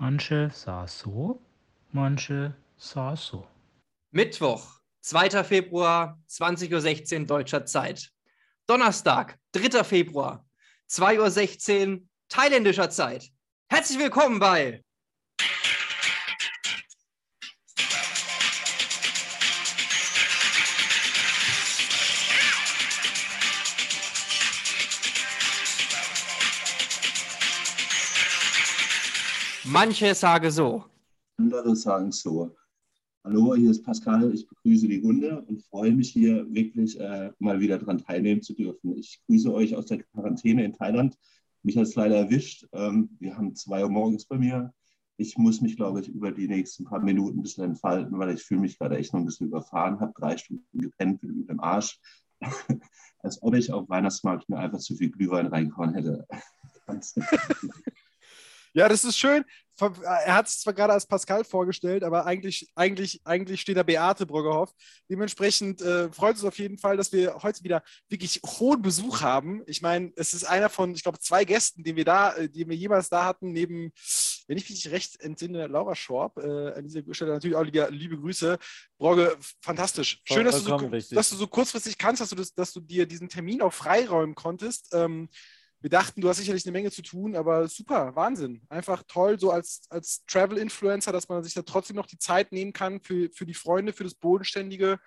Manche sah so, manche sah so. Mittwoch, 2. Februar, 20.16 Uhr deutscher Zeit. Donnerstag, 3. Februar, 2.16 Uhr thailändischer Zeit. Herzlich willkommen bei Manche sagen so. Andere sagen so. Hallo, hier ist Pascal. Ich begrüße die Runde und freue mich hier wirklich äh, mal wieder daran teilnehmen zu dürfen. Ich grüße euch aus der Quarantäne in Thailand. Mich hat es leider erwischt. Ähm, wir haben zwei Uhr morgens bei mir. Ich muss mich, glaube ich, über die nächsten paar Minuten ein bisschen entfalten, weil ich fühle mich gerade echt noch ein bisschen überfahren, habe drei Stunden gepennt mit dem Arsch. Als ob ich auf Weihnachtsmarkt mir einfach zu viel Glühwein reingehauen hätte. Ja, das ist schön. Er hat es zwar gerade als Pascal vorgestellt, aber eigentlich, eigentlich, eigentlich steht da Beate Broggerhoff. Dementsprechend äh, freut es uns auf jeden Fall, dass wir heute wieder wirklich hohen Besuch haben. Ich meine, es ist einer von, ich glaube, zwei Gästen, den wir da, äh, die wir jemals da hatten, neben, wenn ich mich recht entsinne, Laura Schorb. Äh, an dieser Stelle natürlich auch liebe, liebe Grüße. Brogge, fantastisch. Schön, dass du, so, dass du so kurzfristig kannst, dass du, das, dass du dir diesen Termin auch freiräumen konntest. Ähm, wir dachten, du hast sicherlich eine Menge zu tun, aber super, Wahnsinn. Einfach toll, so als, als Travel-Influencer, dass man sich da trotzdem noch die Zeit nehmen kann für, für die Freunde, für das Bodenständige.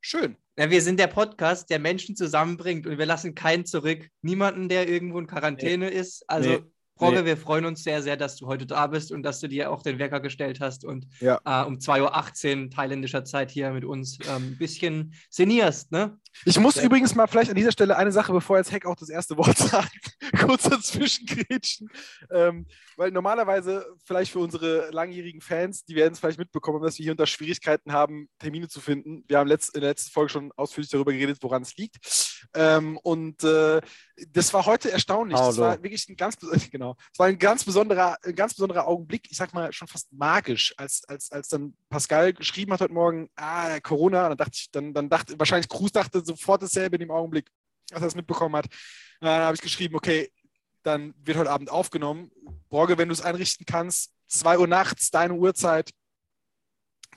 Schön. Ja, wir sind der Podcast, der Menschen zusammenbringt und wir lassen keinen zurück. Niemanden, der irgendwo in Quarantäne nee. ist. Also nee. Nee. wir freuen uns sehr, sehr, dass du heute da bist und dass du dir auch den Wecker gestellt hast und ja. äh, um 2.18 Uhr thailändischer Zeit hier mit uns ähm, ein bisschen szenierst. Ne? Ich muss übrigens mal vielleicht an dieser Stelle eine Sache, bevor jetzt Heck auch das erste Wort sagt, kurz dazwischen grätschen. Ähm, weil normalerweise, vielleicht für unsere langjährigen Fans, die werden es vielleicht mitbekommen, dass wir hier unter Schwierigkeiten haben, Termine zu finden. Wir haben letzt, in der letzten Folge schon ausführlich darüber geredet, woran es liegt. Ähm, und äh, das war heute erstaunlich. Hallo. Das war wirklich ein ganz, genau, das war ein ganz besonderer, ein ganz besonderer Augenblick, ich sag mal schon fast magisch, als, als, als dann Pascal geschrieben hat heute Morgen, ah, Corona, dann dachte ich, dann, dann dachte, wahrscheinlich Cruz dachte sofort dasselbe in dem Augenblick, als er das mitbekommen hat. Dann habe ich geschrieben, okay, dann wird heute Abend aufgenommen. Borge, wenn du es einrichten kannst, 2 Uhr nachts, deine Uhrzeit,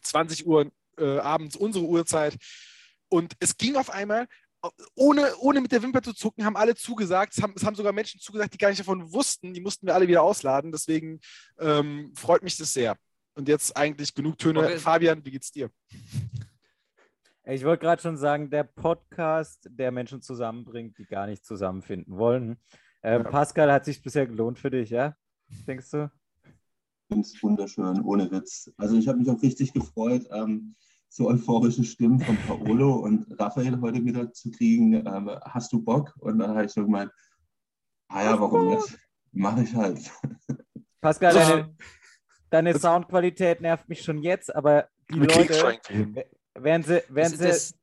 20 Uhr äh, abends, unsere Uhrzeit. Und es ging auf einmal, ohne, ohne mit der Wimper zu zucken, haben alle zugesagt. Es haben, es haben sogar Menschen zugesagt, die gar nicht davon wussten. Die mussten wir alle wieder ausladen. Deswegen ähm, freut mich das sehr. Und jetzt eigentlich genug Töne. Okay. Fabian, wie geht's dir? Ich wollte gerade schon sagen, der Podcast, der Menschen zusammenbringt, die gar nicht zusammenfinden wollen. Ähm, ja. Pascal, hat sich bisher gelohnt für dich, ja? Denkst du? Ich finde es wunderschön, ohne Witz. Also ich habe mich auch richtig gefreut. Ähm, so euphorische Stimmen von Paolo und Raphael heute wieder zu kriegen. Ähm, hast du Bock? Und dann habe ich so gemeint, ah ja, warum nicht? Mache ich halt. Pascal, deine, deine Soundqualität nervt mich schon jetzt, aber die Leute, werden sie, werden sie, das,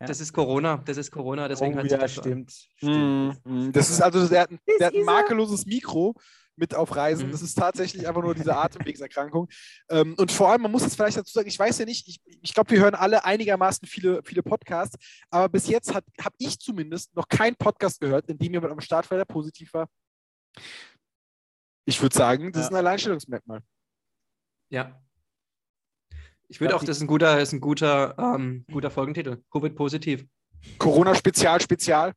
ja. das ist Corona, das ist Corona, deswegen oh, hat ja, stimmt. stimmt. Mm, das ist also, der hat, der hat ein makelloses Mikro mit auf Reisen. Mhm. Das ist tatsächlich einfach nur diese Atemwegserkrankung. Ähm, und vor allem, man muss es vielleicht dazu sagen, ich weiß ja nicht, ich, ich glaube, wir hören alle einigermaßen viele, viele Podcasts, aber bis jetzt habe ich zumindest noch keinen Podcast gehört, in dem jemand am Start war, der positiv war. Ich würde sagen, das ja. ist ein Alleinstellungsmerkmal. Ja. Ich würde auch, das ist ein guter, ist ein guter, ähm, guter Folgentitel. Covid positiv. Corona Spezial Spezial.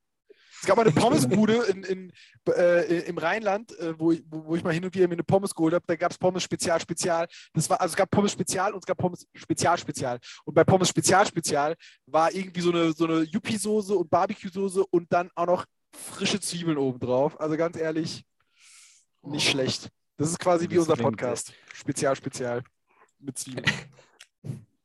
Es gab mal eine Pommesbude in, in, äh, im Rheinland, äh, wo, ich, wo, ich mal hin und wieder mir eine Pommes geholt habe. Da gab es Pommes Spezial Spezial. Das war, also es gab Pommes Spezial und es gab Pommes Spezial Spezial. Und bei Pommes Spezial Spezial war irgendwie so eine, so eine Yuppie-Soße und Barbecue-Soße und dann auch noch frische Zwiebeln obendrauf. Also ganz ehrlich, nicht schlecht. Das ist quasi das wie unser Podcast. Spezial Spezial mit Zwiebeln.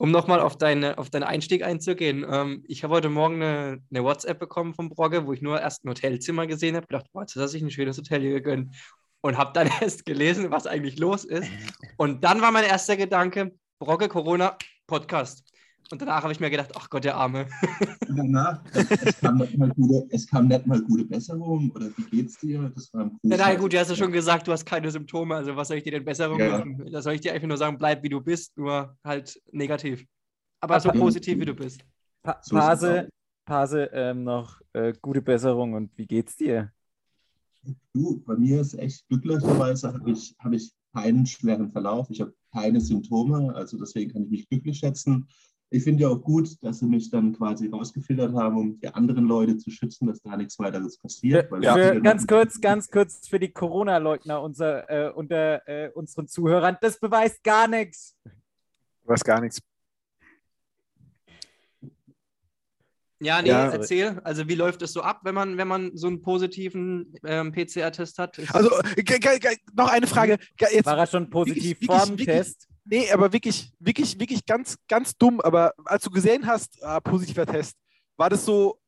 um nochmal auf, deine, auf deinen Einstieg einzugehen, ähm, ich habe heute Morgen eine, eine, WhatsApp bekommen vom Brogge, wo ich nur erst ein Hotelzimmer gesehen habe, gedacht, boah, jetzt hat sich ein schönes Hotel hier gegönnt und habe dann erst gelesen, was eigentlich los ist. Und dann war mein erster Gedanke, Brogge Corona Podcast. Und danach habe ich mir gedacht, ach Gott, der Arme. danach, es kam, nicht mal gute, es kam nicht mal gute Besserung oder wie geht's dir? Das war ja, nein, gut, du hast ja schon gesagt, du hast keine Symptome, also was soll ich dir denn Besserung ja. machen? Da soll ich dir einfach nur sagen, bleib wie du bist, nur halt negativ. Aber so positiv wie du bist. Pa Pase, Pase ähm, noch äh, gute Besserung und wie geht's dir? Du, bei mir ist echt glücklicherweise habe ich, hab ich keinen schweren Verlauf, ich habe keine Symptome, also deswegen kann ich mich glücklich schätzen. Ich finde ja auch gut, dass sie mich dann quasi rausgefiltert haben, um die anderen Leute zu schützen, dass da nichts weiteres passiert. Für, weil für, ganz kurz, ganz kurz für die Corona-Leugner unser, äh, unter äh, unseren Zuhörern. Das beweist gar nichts. Ich weiß gar nichts. Ja, nee, Ja. erzähl. Also wie läuft es so ab, wenn man, wenn man so einen positiven ähm, PCR-Test hat? Ist- Also, äh, noch eine Frage. Ge- Jetzt, War er schon positiv wirklich, vor dem Test? Nee, aber wirklich, wirklich, wirklich ganz, ganz dumm. Aber als du gesehen hast, ah, positiver Test, war das so.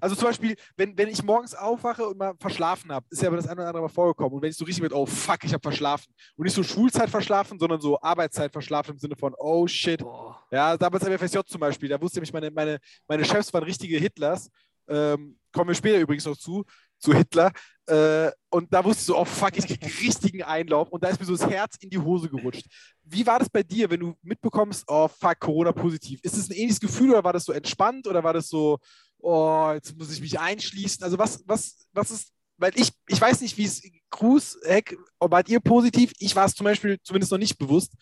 Also zum Beispiel, wenn, wenn ich morgens aufwache und mal verschlafen habe, ist ja aber das eine oder andere mal vorgekommen. Und wenn ich so richtig mit, oh fuck, ich habe verschlafen. Und nicht so Schulzeit verschlafen, sondern so Arbeitszeit verschlafen im Sinne von, oh shit, Boah. Ja, damals am FSJ zum Beispiel, da wusste ich, meine, meine, meine Chefs waren richtige Hitlers. Ähm, kommen wir später übrigens noch zu, zu Hitler. Äh, und da wusste ich so, oh fuck, ich krieg richtigen Einlauf. Und da ist mir so das Herz in die Hose gerutscht. Wie war das bei dir, wenn du mitbekommst, oh fuck, Corona positiv? Ist es ein ähnliches Gefühl oder war das so entspannt oder war das so, oh, jetzt muss ich mich einschließen? Also was, was, was ist, weil ich, ich weiß nicht, wie es, Cruz, Heck, wart ihr positiv? Ich war es zum Beispiel zumindest noch nicht bewusst.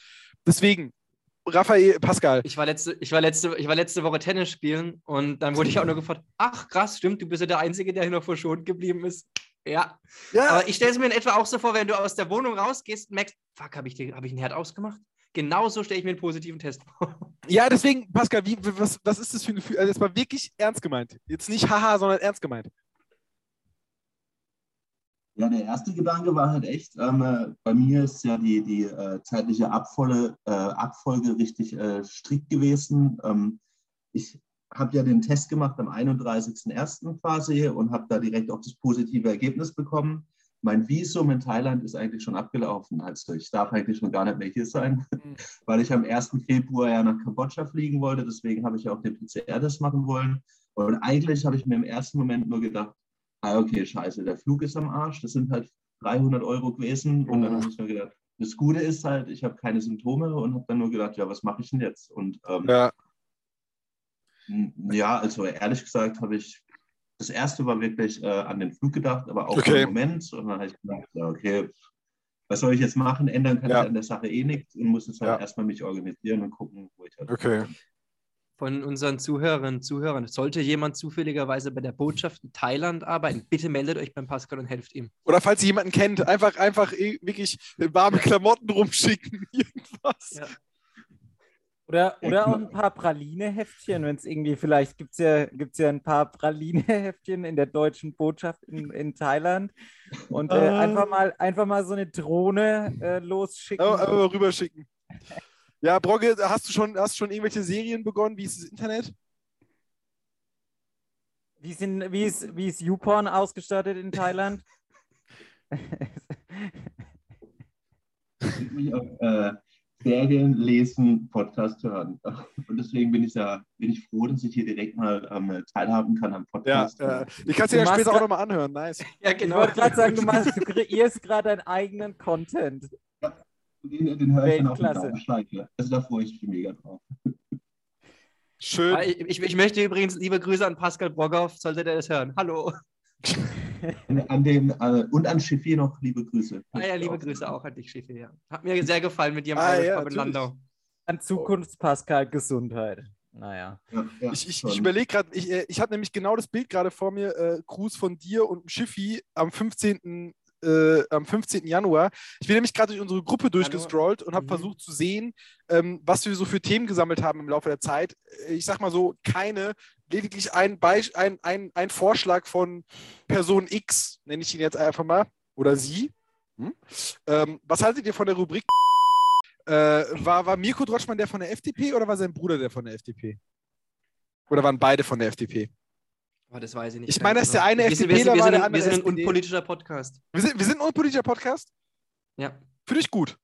Deswegen, Raphael, Pascal, Ich war, letzte, ich, war letzte, ich war letzte Woche Tennis spielen und dann wurde ich auch nur gefragt, ach krass, stimmt, du bist ja der Einzige, der hier noch verschont geblieben ist. Ja, ja, aber ich stelle es mir in etwa auch so vor, wenn du aus der Wohnung rausgehst und merkst, fuck, habe ich, den- hab ich einen Herd ausgemacht? Genauso stelle ich mir einen positiven Test vor. Ja, deswegen, Pascal, wie, was, was ist das für ein Gefühl? Also, jetzt mal wirklich ernst gemeint. Jetzt nicht haha, sondern ernst gemeint. Ja, der erste Gedanke war halt echt, ähm, äh, bei mir ist ja die, die äh, zeitliche Abfolge, äh, Abfolge richtig äh, strikt gewesen. Ähm, ich habe ja den Test gemacht am 31.01. quasi und habe da direkt auch das positive Ergebnis bekommen. Mein Visum in Thailand ist eigentlich schon abgelaufen. Also ich darf eigentlich schon gar nicht mehr hier sein, Mhm. weil ich am 1. Februar ja nach Kambodscha fliegen wollte. Deswegen habe ich ja auch den PCR-Test machen wollen. Und eigentlich habe ich mir im ersten Moment nur gedacht, ah, okay, scheiße, der Flug ist am Arsch. Das sind halt 300 Euro gewesen. Und dann habe ich mir gedacht, das Gute ist halt, ich habe keine Symptome und habe dann nur gedacht, ja, was mache ich denn jetzt? Und ähm, Ja. ja, also ehrlich gesagt habe ich, das erste war wirklich äh, an den Flug gedacht, aber auch Okay. im Moment. Und dann habe ich gedacht, ja, okay, was soll ich jetzt machen? Ändern kann Ja. ich an der Sache eh nichts und muss jetzt halt Ja. erstmal mich organisieren und gucken, wo ich halt Okay. Von unseren Zuhörerinnen und Zuhörern, sollte jemand zufälligerweise bei der Botschaft in Thailand arbeiten, bitte meldet euch beim Pascal und helft ihm. Oder falls ihr jemanden kennt, einfach, einfach wirklich warme Klamotten rumschicken. Irgendwas. Ja. Oder, oder auch ein paar Praline-Heftchen, wenn es irgendwie, vielleicht gibt es ja, gibt's ja ein paar Praline-Heftchen in der deutschen Botschaft in, in Thailand. Und äh, Ah. einfach, mal, einfach mal so eine Drohne äh, losschicken. Aber, aber mal rüberschicken. Ja, Brogge, hast du schon, hast schon irgendwelche Serien begonnen? Wie ist das Internet? Wie, sind, wie, ist, wie ist YouPorn ausgestattet in Thailand? Ich mich auf äh, Serien, Lesen, Podcast hören. Und deswegen bin ich ja bin ich froh, dass ich hier direkt mal ähm, teilhaben kann am Ja, Podcast. äh, ich kann es dir ja später auch nochmal anhören. Nice. Ja, Ich wollte gerade sagen, du, machst, du kreierst gerade deinen eigenen Content. Den, den höre ich dann auf dem Weltklasse. Dauerschleife. Also da freue ich mich mega drauf. Schön. Ah, Ich, ich, möchte übrigens liebe Grüße an Pascal Broghoff, sollte der das hören. Hallo. An den, äh, und an Schiffi noch liebe Grüße. Ah ja, liebe Grüße auch an dich, Schiffi. Ja. Hat mir sehr gefallen mit dir Ah, Irish ja. Landau. An Zukunft, Pascal, Gesundheit. Naja. Ja, ja, Ich, ich, ich überlege gerade, ich, äh, ich habe nämlich genau das Bild gerade vor mir, äh, Gruß von dir und Schiffi am 15. Äh, am 15. Januar. Ich bin nämlich gerade durch unsere Gruppe durchgescrollt und habe Mhm. versucht zu sehen, ähm, was wir so für Themen gesammelt haben im Laufe der Zeit. Äh, Ich sag mal so, keine, lediglich ein, Beisp ein, ein, ein Vorschlag von Person X, nenne ich ihn jetzt einfach mal, oder sie. Hm? Ähm, was haltet ihr von der Rubrik? Äh, war, war Mirko Drotschmann der von der FDP oder war sein Bruder der von der FDP? Oder waren beide von der FDP? Aber das weiß ich nicht. Ich ganz meine, dass der genau. eine wir FDPler sind, wir war, sind, der ein- andere wir sind ein unpolitischer Podcast. Wir sind, wir sind ein unpolitischer Podcast. Ja. Finde ich gut.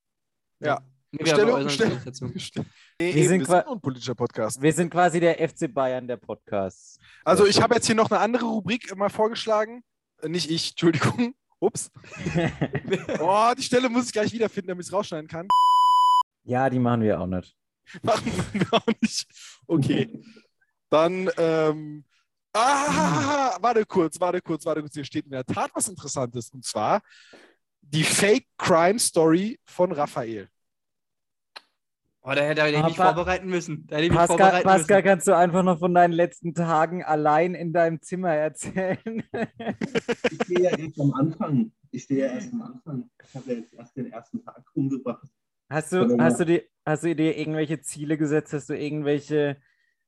Ja. Nee, wir nicht dazu. Nee, Wir eben, sind wir sind ein unpolitischer Podcast. Wir sind quasi der FC Bayern der Podcasts. Also ich habe jetzt hier noch eine andere Rubrik mal vorgeschlagen. Äh, Nicht ich, Entschuldigung. Ups. Oh, die Stelle muss ich gleich wiederfinden, damit ich es rausschneiden kann. ja, die machen wir auch nicht. Machen wir auch nicht. Okay. Dann, ähm, ah, warte kurz, warte kurz, warte kurz. Hier steht in der Tat was Interessantes. Und zwar, die Fake Crime Story von Raphael. Oh, da hätte ich mich vorbereiten müssen. Da hätte ich mich Pascal, vorbereiten Pascal, müssen. kannst du einfach noch von deinen letzten Tagen allein in deinem Zimmer erzählen? Ich stehe ja erst am Anfang. Ich stehe ja erst am Anfang. Ich habe ja jetzt erst den ersten Tag rumgebracht. Hast du, hast, du dir, hast du dir irgendwelche Ziele gesetzt? Hast du irgendwelche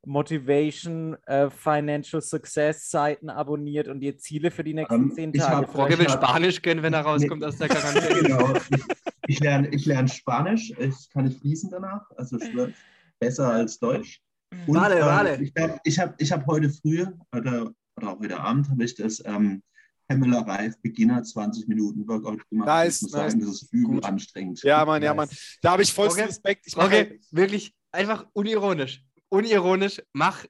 Motivation, äh, Financial Success Seiten abonniert und dir Ziele für die nächsten Ähm, zehn ich Tage hab- Frogge will Ich Spanisch können, wenn er rauskommt aus der Quarantäne. Genau. Ich, ich lerne ich lerne Spanisch. Ich kann nicht fließen danach. Also besser als Deutsch. Und, Wale, ähm, wale. Ich habe ich hab, ich hab heute früh oder, oder auch heute Abend habe ich das ähm, Pamela Reif Beginner 20 Minuten Workout gemacht. Nice, ich muss nice. sagen, das ist übel Gut. anstrengend. Ja, Mann, ja, Mann. Da habe ich vollsten Okay. Respekt. Ich Okay, wirklich einfach unironisch. Unironisch, mach.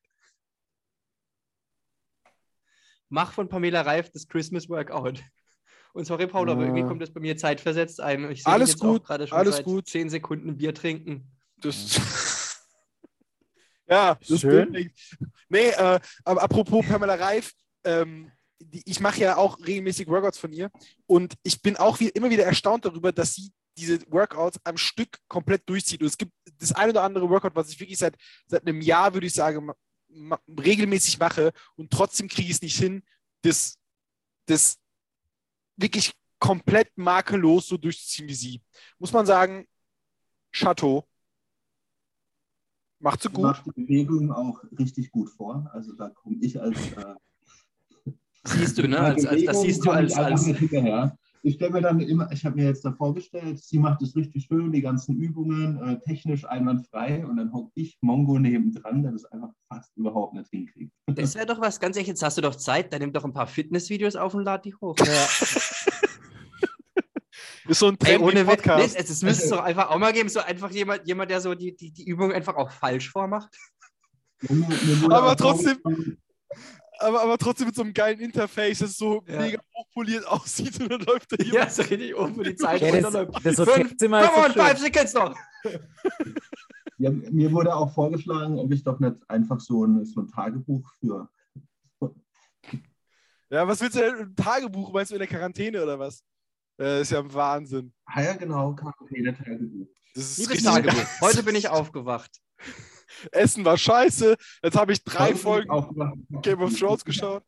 Mach von Pamela Reif das Christmas Workout. Und sorry, Paul, aber irgendwie kommt das bei mir zeitversetzt ein. Ich sehe Alles jetzt gut, gerade schon alles seit gut. 10 Sekunden Bier trinken. Das ja, das Schön. Nee, äh, aber apropos Pamela Reif, ähm, die, ich mache ja auch regelmäßig Workouts von ihr und ich bin auch wie, immer wieder erstaunt darüber, dass sie diese Workouts am Stück komplett durchzieht. Und es gibt das ein oder andere Workout, was ich wirklich seit, seit einem Jahr, würde ich sagen, ma, ma, regelmäßig mache und trotzdem kriege ich es nicht hin, das, das wirklich komplett makellos so durchzuziehen wie sie. Muss man sagen, Chateau. Macht sie gut. macht die Bewegung auch richtig gut vor. Also da komme ich als. Äh, Siehst du, ne? Als, als, das siehst du als. als hinterher. Ich stelle mir dann immer, ich habe mir jetzt da vorgestellt, sie macht es richtig schön, die ganzen Übungen, äh, technisch einwandfrei und dann hocke ich Mongo nebendran, der das einfach fast überhaupt nicht hinkriegt. das wäre doch was, ganz ehrlich, jetzt hast du doch Zeit, dann nimm doch ein paar Fitnessvideos auf und lad die hoch. Ist so ein Ey, Trend ohne Witz, nee, Podcast. es, es müsste es doch einfach auch mal geben, so einfach jemand, jemand der so die, die, die Übung einfach auch falsch vormacht. Aber trotzdem- aber, aber trotzdem mit so einem geilen Interface, das so Ja. mega hochpoliert aussieht und dann läuft da Ja, jemand. so richtig oben, wo die Zeit Ja, das, runterläuft. das Fünf, Hotelzimmer ist Come on, five seconds noch. Ja, mir wurde auch vorgeschlagen, ob ich doch nicht einfach so ein, so ein Tagebuch für. Ja, was willst du denn? Ein Tagebuch? Meinst du in der Quarantäne oder was? Äh, ist ja ein Wahnsinn. Ah ja, genau, Quarantäne-Tagebuch. Das ist Liebes richtig- Tagebuch, heute bin ich aufgewacht. Essen war scheiße. Jetzt habe ich drei Heute Folgen. Game of Thrones geschaut.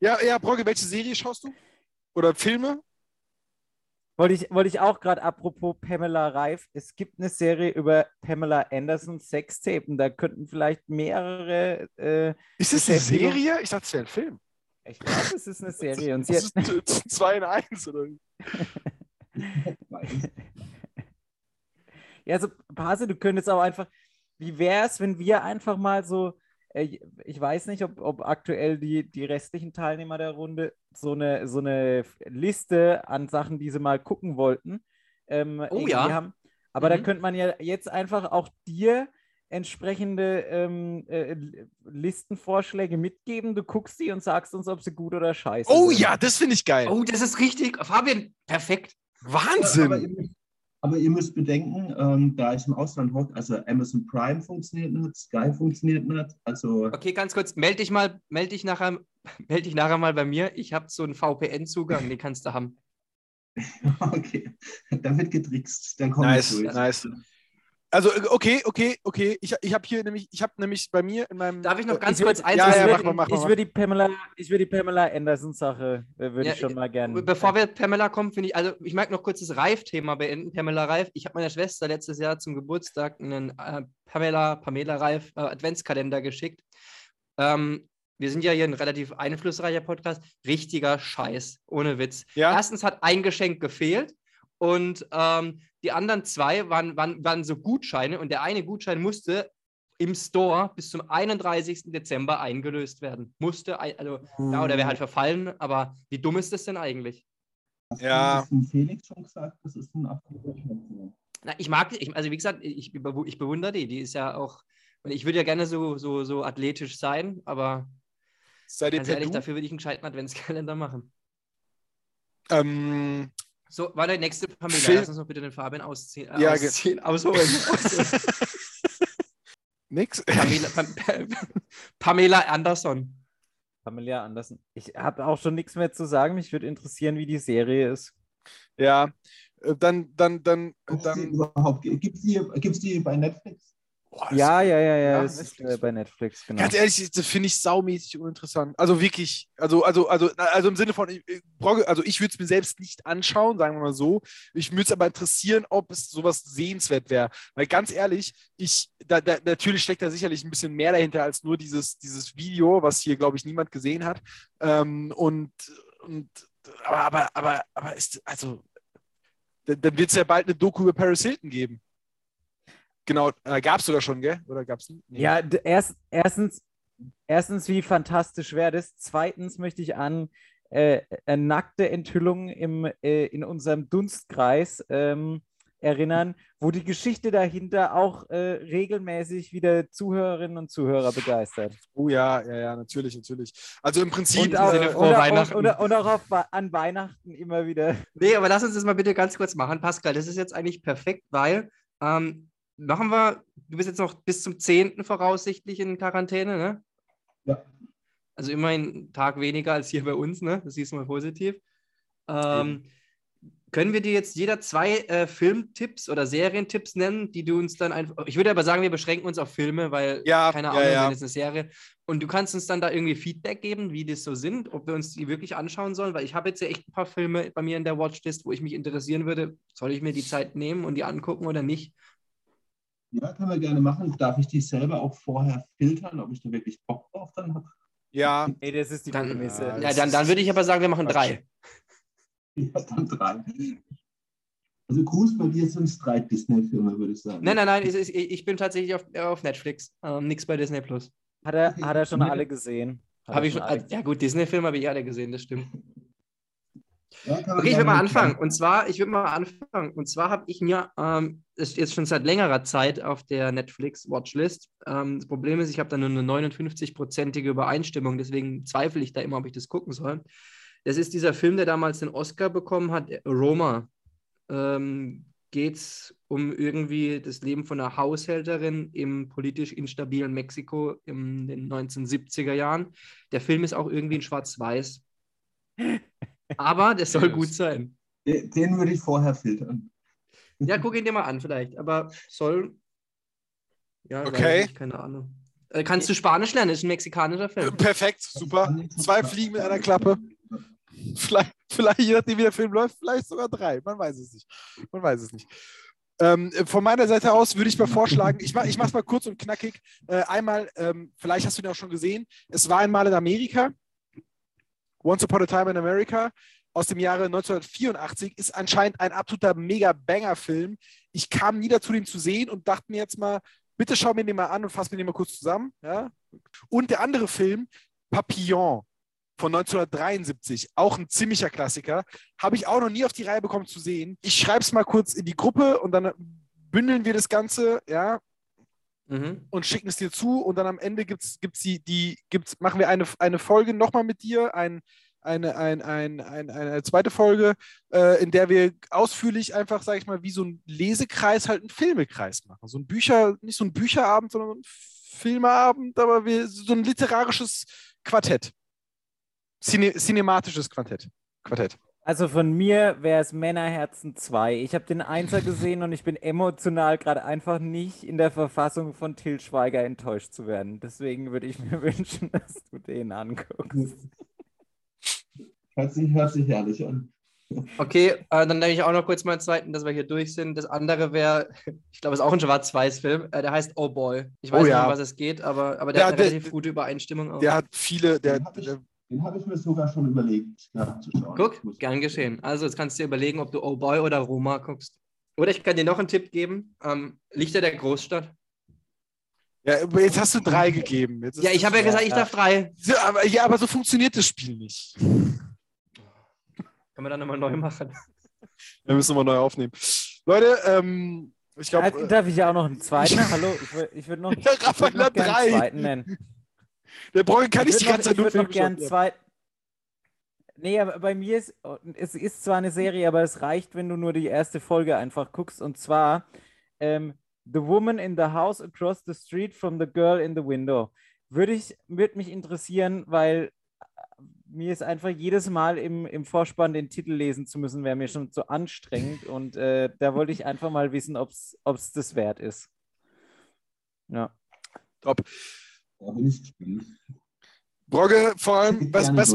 Ja, ja, Brogge, welche Serie schaust du? Oder Filme? Wollte ich, wollte ich auch gerade, apropos Pamela Reif, es gibt eine Serie über Pamela Anderson Sextape und da könnten vielleicht mehrere, äh, Ist das eine. Serie? Ich dachte, es wäre ein Film. ich glaube, es ist eine Serie und sie Das hat, ist t- zwei in eins, oder? wie? Ja, also Pase, du könntest auch einfach, wie wäre es, wenn wir einfach mal so, ich weiß nicht, ob, ob aktuell die, die restlichen Teilnehmer der Runde so eine, so eine Liste an Sachen, die sie mal gucken wollten, ähm, Oh ja. haben. Aber da Mhm. könnte man ja jetzt einfach auch dir entsprechende ähm, äh, Listenvorschläge mitgeben. Du guckst die und sagst uns, ob sie gut oder scheiße Oh sind. ja, das finde ich geil. Oh, das ist richtig. Fabian, perfekt. Aber, Wahnsinn. ihr müsst, aber ihr müsst bedenken, ähm, da ich im Ausland hocke, also Amazon Prime funktioniert nicht, Sky funktioniert nicht, also Okay, ganz kurz, melde dich mal, melde dich nachher, melde dich nachher mal bei mir. Ich habe so einen VPN-Zugang, den kannst du haben. okay, da wird getrickst, dann kommt Nice, durch. nice. Also, äh, okay, okay, okay. Ich, ich habe hier nämlich, ich habe nämlich bei mir in meinem. Darf ich noch ganz Ich kurz eins ja, ja, mach mal, mach mal. Ich würde die Pamela, ich würde die Pamela Anderson-Sache, äh, würde Ja, ich schon mal gerne. Bevor wir Pamela kommen, finde ich, also ich mag noch kurz das Reif-Thema beenden. Pamela Reif. Ich habe meiner Schwester letztes Jahr zum Geburtstag einen äh, Pamela, Pamela Reif äh, Adventskalender geschickt. Ähm, wir sind ja hier ein relativ einflussreicher Podcast. Richtiger Scheiß, ohne Witz. Ja? Erstens hat ein Geschenk gefehlt und ähm, die anderen zwei waren, waren, waren so Gutscheine und der eine Gutschein musste im Store bis zum 31. Dezember eingelöst werden. Musste, also ja, oder wäre halt verfallen, aber wie dumm ist das denn eigentlich? Hast Ja. du Felix schon gesagt, das ist ein Schwachsinn. Na, ich mag, ich, also wie gesagt, ich, ich bewundere die. Die ist ja auch, und ich würde ja gerne so, so, so athletisch sein, aber Seid ihr ehrlich, Du? dafür würde ich einen gescheiten Adventskalender machen. Ähm, So, war der nächste Pamela. Phil- Lass uns noch bitte den Fabian ausziehen. Äh, Ja, ausziehen ausholen. nix. Pamela, Pam, Pamela Anderson. Pamela Anderson. Ich habe auch schon nichts mehr zu sagen. Mich würde interessieren, wie die Serie ist. Ja, äh, dann, dann, dann, dann. Gibt es die, gibt's die bei Netflix? Boah, Ja, ja, ja, ja, das ist äh, bei Netflix, genau. Ganz ehrlich, das finde ich saumäßig uninteressant. Also wirklich, also, also, also, also im Sinne von, ich, also ich würde es mir selbst nicht anschauen, sagen wir mal so. Ich würde es aber interessieren, ob es sowas sehenswert wäre. Weil ganz ehrlich, ich, da, da, natürlich steckt da sicherlich ein bisschen mehr dahinter als nur dieses, dieses Video, was hier, glaube ich, niemand gesehen hat. Ähm, und, und aber, aber, aber, aber ist, also, dann, dann wird es ja bald eine Doku über Paris Hilton geben. Genau, äh, gab es sogar schon, gell? Oder gab es nicht? Ja, erst, erstens, erstens, wie fantastisch wäre das. Zweitens möchte ich an äh, äh, nackte Enthüllungen im, äh, in unserem Dunstkreis ähm, erinnern, wo die Geschichte dahinter auch äh, regelmäßig wieder Zuhörerinnen und Zuhörer begeistert. Oh ja, ja, ja, natürlich, natürlich. Also im Prinzip. Und, auch, Sinne frohe und, Weihnachten. und, und, und auch auf, an Weihnachten immer wieder. Nee, aber lass uns das mal bitte ganz kurz machen, Pascal. Das ist jetzt eigentlich perfekt, weil ähm, machen wir, du bist jetzt noch bis zum 10. voraussichtlich in Quarantäne, ne? Ja. Also immerhin einen Tag weniger als hier bei uns, ne? Das du mal positiv. Ähm, können wir dir jetzt jeder zwei äh, Filmtipps oder Serientipps nennen, die du uns dann einfach. Ich würde aber sagen, wir beschränken uns auf Filme, weil Ja, keine ja, Ahnung, ja. wenn es eine Serie. Und du kannst uns dann da irgendwie Feedback geben, wie das so sind, ob wir uns die wirklich anschauen sollen, weil ich habe jetzt ja echt ein paar Filme bei mir in der Watchlist, wo ich mich interessieren würde, soll ich mir die Zeit nehmen und die angucken oder nicht? Ja, können wir gerne machen. Darf ich die selber auch vorher filtern, ob ich da wirklich Bock drauf dann habe? ja, Nee, das ist die Dann, Prämisse. Ja, ja, das dann, dann würde ich aber sagen, wir machen drei. Ja, dann drei. Also Gruß bei dir sind es drei Disney-Filme, würde ich sagen. Nein, nein, nein, ich, ich, ich bin tatsächlich auf, äh, auf Netflix, ähm, nichts bei Disney Plus. Hat er, hat er schon alle gesehen? Habe ich schon, äh, ja gut, Disney-Filme habe ich alle gesehen, das stimmt. Ja, Okay, ich würde mal anfangen. Und zwar, ich würde mal anfangen. Und zwar habe ich mir ähm, das ist jetzt schon seit längerer Zeit auf der Netflix-Watchlist. Ähm, das Problem ist, ich habe da nur eine 59-prozentige Übereinstimmung, deswegen zweifle ich da immer, ob ich das gucken soll. Das ist dieser Film, der damals den Oscar bekommen hat, Roma. Ähm, Geht es um irgendwie das Leben von einer Haushälterin im politisch instabilen Mexiko in den 1970er Jahren. Der Film ist auch irgendwie in Schwarz-Weiß. Aber der soll gut sein. Den, den würde ich vorher filtern. Ja, guck ihn dir mal an, vielleicht. Aber soll. Ja, Okay. nicht, keine Ahnung. Äh, kannst du Spanisch lernen? Ist ein mexikanischer Film. perfekt, super. Zwei Fliegen mit einer Klappe. Vielleicht, vielleicht, je nachdem, wie der Film läuft, vielleicht sogar drei. Man weiß es nicht. Man weiß es nicht. Ähm, von meiner Seite aus würde ich mal vorschlagen, ich mache ich es mal kurz und knackig. Äh, einmal, ähm, vielleicht hast du ihn auch schon gesehen, es war einmal in Amerika. Once Upon a Time in America aus dem Jahre 1984 ist anscheinend ein absoluter Mega-Banger-Film. Ich kam nie dazu, den zu sehen und dachte mir jetzt mal, bitte schau mir den mal an und fass mir den mal kurz zusammen. Ja? Und der andere Film, Papillon von 1973, auch ein ziemlicher Klassiker, habe ich auch noch nie auf die Reihe bekommen zu sehen. Ich schreibe es mal kurz in die Gruppe und dann bündeln wir das Ganze, ja, Mhm. und schicken es dir zu und dann am Ende gibt's, gibt's die, die gibt's, machen wir eine, eine Folge nochmal mit dir, ein, eine, ein, ein, ein, eine zweite Folge, äh, in der wir ausführlich einfach, sage ich mal, wie so ein Lesekreis halt einen Filmekreis machen. So ein Bücher, nicht so ein Bücherabend, sondern so ein Filmeabend, aber wir, so ein literarisches Quartett. Cine, cinematisches Quartett. Quartett. Also von mir wäre es Männerherzen 2. Ich habe den Einser gesehen und ich bin emotional gerade einfach nicht in der Verfassung von Till Schweiger enttäuscht zu werden. Deswegen würde ich mir wünschen, dass du den anguckst. Hört sich, hört sich herrlich an. Okay, äh, dann nenne ich auch noch kurz meinen zweiten, dass wir hier durch sind. Das andere wäre, ich glaube, es ist auch ein Schwarz-Weiß-Film. Äh, der heißt Oh Boy. Ich weiß Oh nicht, ja. um was es geht, aber, aber der Ja, hat eine der- relativ gute Übereinstimmung. Auch. Der hat viele, der, der Den habe ich mir sogar schon überlegt, ja, zu schauen. Guck, Muss- gern geschehen. Also, jetzt kannst du dir überlegen, ob du Oh Boy oder Roma guckst. Oder ich kann dir noch einen Tipp geben. Ähm, Lichter der Großstadt. ja, jetzt hast du drei gegeben. Ja, ich habe ja gesagt, ich Ja. darf drei. Ja, aber, ja, aber so funktioniert das Spiel nicht. Kann man dann nochmal neu machen. Wir müssen wir neu aufnehmen. Leute, ähm, ich glaube, Äh, Darf ich auch noch einen zweiten? Hallo, ich würde ich würd noch, Ja, ich würd noch einen zweiten nennen. Der Brogge kann nicht ich die würd ganze Zeit nur Filme gern zwei. Nee, aber bei mir ist, es ist zwar eine Serie, aber es reicht, wenn du nur die erste Folge einfach guckst. Und zwar ähm, The Woman in the House Across the Street from the Girl in the Window. Würde ich, würde mich interessieren, weil mir ist einfach jedes Mal im, im Vorspann den Titel lesen zu müssen, wäre mir schon zu anstrengend. Und äh, da wollte ich einfach mal wissen, ob es das wert ist. Ja. Top. Da bin ich gespannt. Brogge, vor allem, was, was,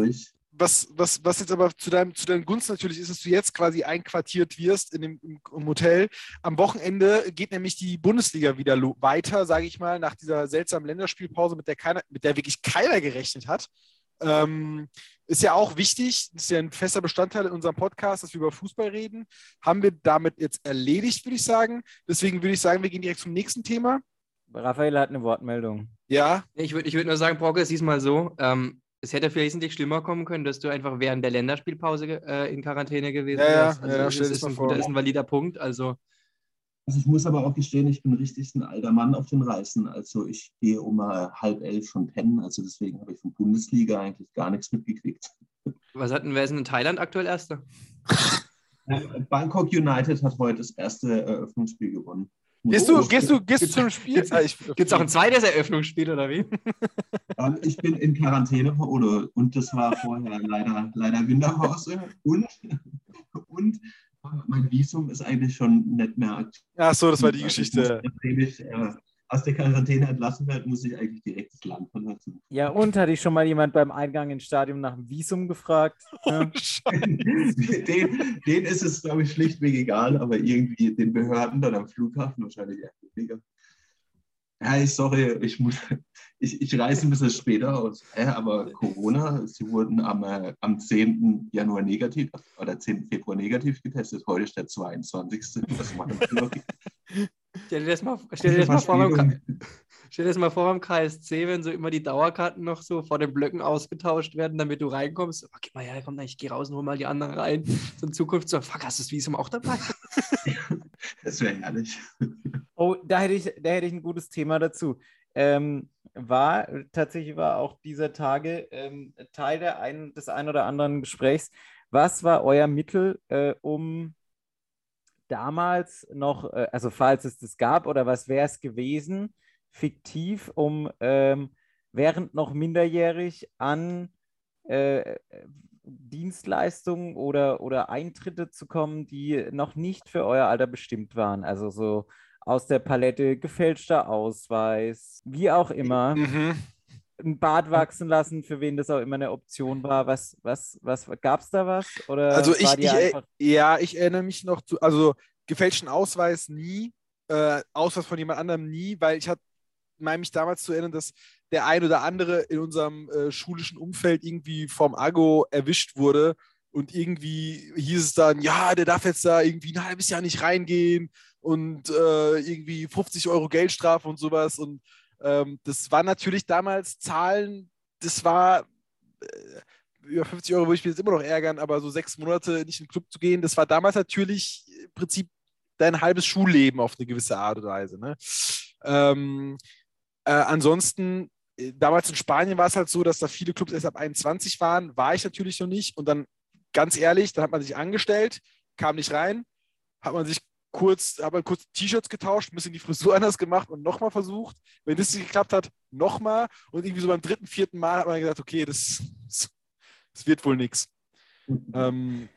was, was, was jetzt aber zu deinem, zu deinem Gunst natürlich ist, dass du jetzt quasi einquartiert wirst in dem, im, im Hotel. Am Wochenende geht nämlich die Bundesliga wieder weiter, sage ich mal, nach dieser seltsamen Länderspielpause, mit der, keiner, mit der wirklich keiner gerechnet hat. Ähm, ist ja auch wichtig, ist ja ein fester Bestandteil in unserem Podcast, dass wir über Fußball reden. Haben wir damit jetzt erledigt, würde ich sagen. Deswegen würde ich sagen, wir gehen direkt zum nächsten Thema. Raphael hat eine Wortmeldung. Ja, Ich würde ich würd nur sagen, Brocke, es ist mal so, ähm, es hätte wesentlich schlimmer kommen können, dass du einfach während der Länderspielpause äh, in Quarantäne gewesen Ja, ja, wärst. Also ja, das ist, ein guter, ist ein valider Punkt. Also Also ich muss aber auch gestehen, ich bin richtig ein alter Mann auf den Reisen. Also ich gehe um äh, halb elf schon pennen. Also deswegen habe ich von Bundesliga eigentlich gar nichts mitgekriegt. was hat denn, wer ist denn in Thailand aktuell Erster? Äh, Bangkok United hat heute das erste Eröffnungsspiel gewonnen. Gehst du, gehst du, gehst du Gibt's- zum Spiel? Gibt es auch ein zweites Eröffnungsspiel oder wie? Ich bin in Quarantäne oder, und das war vorher leider, leider Winterpause. Und, und mein Visum ist eigentlich schon nicht mehr aktiv. Ach so, das war die Also ich Geschichte. muss, ich äh, aus der Quarantäne entlassen werde, muss ich eigentlich direkt das Land verlassen. Ja, und hatte ich schon mal jemand beim Eingang ins Stadion nach dem Visum gefragt? Ja. den, den ist es, glaube ich, schlichtweg egal, aber irgendwie den Behörden dann am Flughafen wahrscheinlich eher weniger. Ich, sorry, ich, muss, ich, ich reise ein bisschen später aus. Ja, aber Corona, sie wurden am, äh, am 10. Januar negativ oder 10. Februar negativ getestet. Heute ist der 22. Was machen wir? Stell dir das mal, stell dir das mal vor beim, stell dir das mal vor beim KSC, wenn so immer die Dauerkarten noch so vor den Blöcken ausgetauscht werden, damit du reinkommst. Oh, gib mal her, komm, ich gehe raus und hol mal die anderen rein. So in Zukunft so, fuck, hast du das Visum auch dabei? Das wäre herrlich. Oh, da hätte ich, da hätte ich ein gutes Thema dazu. Ähm, war tatsächlich war auch dieser Tage ähm, Teil der ein, des ein oder anderen Gesprächs. Was war euer Mittel, äh, um damals noch, äh, also falls es das gab, oder was wäre es gewesen, fiktiv, um ähm, während noch minderjährig an äh, Dienstleistungen oder, oder Eintritte zu kommen, die noch nicht für euer Alter bestimmt waren. Also so aus der Palette gefälschter Ausweis, wie auch immer. Mhm. Ein Bart wachsen lassen, für wen das auch immer eine Option war. Was, was, was gab es da was? Oder Also ich, ich äh, einfach, ja, ich erinnere mich noch zu, also gefälschten Ausweis nie, äh, Ausweis von jemand anderem nie, weil ich meine mich damals zu erinnern, dass der ein oder andere in unserem äh, schulischen Umfeld irgendwie vom Ago erwischt wurde und irgendwie hieß es dann, ja, der darf jetzt da irgendwie ein halbes Jahr nicht reingehen und äh, irgendwie 50 Euro Geldstrafe und sowas und ähm, das waren natürlich damals Zahlen, das war äh, über 50 Euro würde ich mich jetzt immer noch ärgern, aber so sechs Monate nicht in den Club zu gehen, das war damals natürlich im Prinzip dein halbes Schulleben auf eine gewisse Art und Weise. Ne? Ähm, äh, ansonsten, äh, damals in Spanien war es halt so, dass da viele Clubs erst ab 21 waren, war ich natürlich noch nicht. Und dann, ganz ehrlich, dann hat man sich angestellt, kam nicht rein, hat man sich kurz, hat man kurz T-Shirts getauscht, ein bisschen die Frisur anders gemacht und nochmal versucht. Wenn das nicht geklappt hat, nochmal. Und irgendwie so beim dritten, vierten Mal hat man gesagt, okay, das, das wird wohl nichts. Ähm,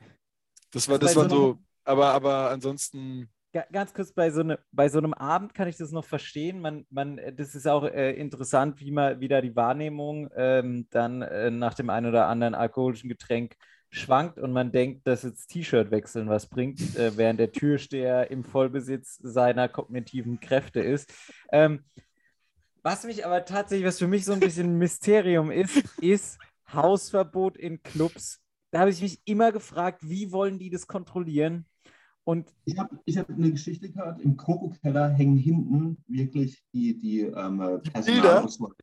das war, das war so aber, aber ansonsten, Ga- Ganz kurz, bei so, ne, bei so einem Abend kann ich das noch verstehen. Man, man, äh, das ist auch äh, interessant, wie man wieder die Wahrnehmung ähm, dann äh, nach dem einen oder anderen alkoholischen Getränk schwankt und man denkt, dass jetzt T-Shirt wechseln was bringt, äh, während der Türsteher im Vollbesitz seiner kognitiven Kräfte ist. Ähm, was mich aber tatsächlich, was für mich so ein bisschen ein Mysterium ist, ist Hausverbot in Clubs. Da habe ich mich immer gefragt, wie wollen die das kontrollieren? Und Ich habe ich hab eine Geschichte gehört, im Krokokeller hängen hinten wirklich die, die ähm, Personalausweise.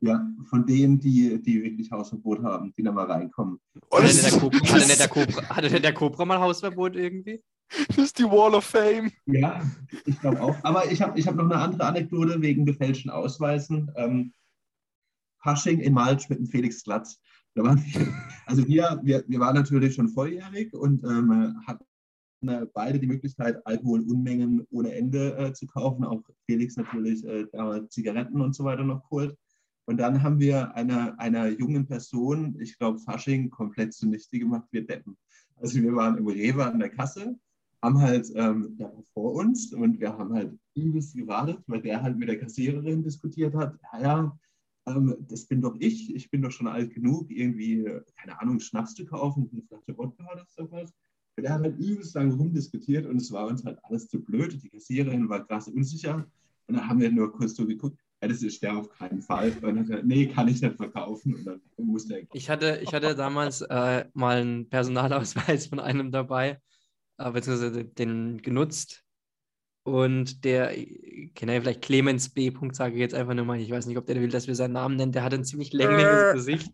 Ja, von denen, die, die wirklich Hausverbot haben, die da mal reinkommen. Oh, Hatte denn der Cobra, hatte denn der Cobra, hatte denn der Cobra mal Hausverbot irgendwie? das ist die Wall of Fame. Ja, ich glaube auch. Aber ich habe ich hab noch eine andere Anekdote wegen gefälschten Ausweisen. Ähm, Fasching in Malsch mit dem Felix Glatz. Da waren wir, also wir, wir, wir waren natürlich schon volljährig und ähm, hatten äh, beide die Möglichkeit, Alkoholunmengen ohne Ende äh, zu kaufen. Auch Felix natürlich äh, Zigaretten und so weiter noch geholt. Und dann haben wir einer, einer jungen Person, ich glaube Fasching, komplett zunichte gemacht, wir Deppen. Also wir waren im Rewe an der Kasse, haben halt, ähm, war vor uns und wir haben halt übelst gewartet, weil der halt mit der Kassiererin diskutiert hat, ja, ja, ähm, das bin doch ich, ich bin doch schon alt genug, irgendwie, keine Ahnung, Schnaps zu kaufen, eine Flasche Wodka oder sowas. Und der hat halt übelst lange rumdiskutiert und es war uns halt alles zu blöd. Die Kassiererin war krass unsicher. Und dann haben wir nur kurz so geguckt, ja, das ist der auf keinen Fall. Und dann hat nee, kann ich nicht verkaufen. Und dann musste er. Ich hatte, ich hatte damals äh, mal einen Personalausweis von einem dabei, äh, beziehungsweise den genutzt. Und der, ich kenne ja vielleicht Clemens B. Punkt, sage ich jetzt einfach nur mal, ich weiß nicht, ob der will, dass wir seinen Namen nennen, der hat ein ziemlich längliches Gesicht.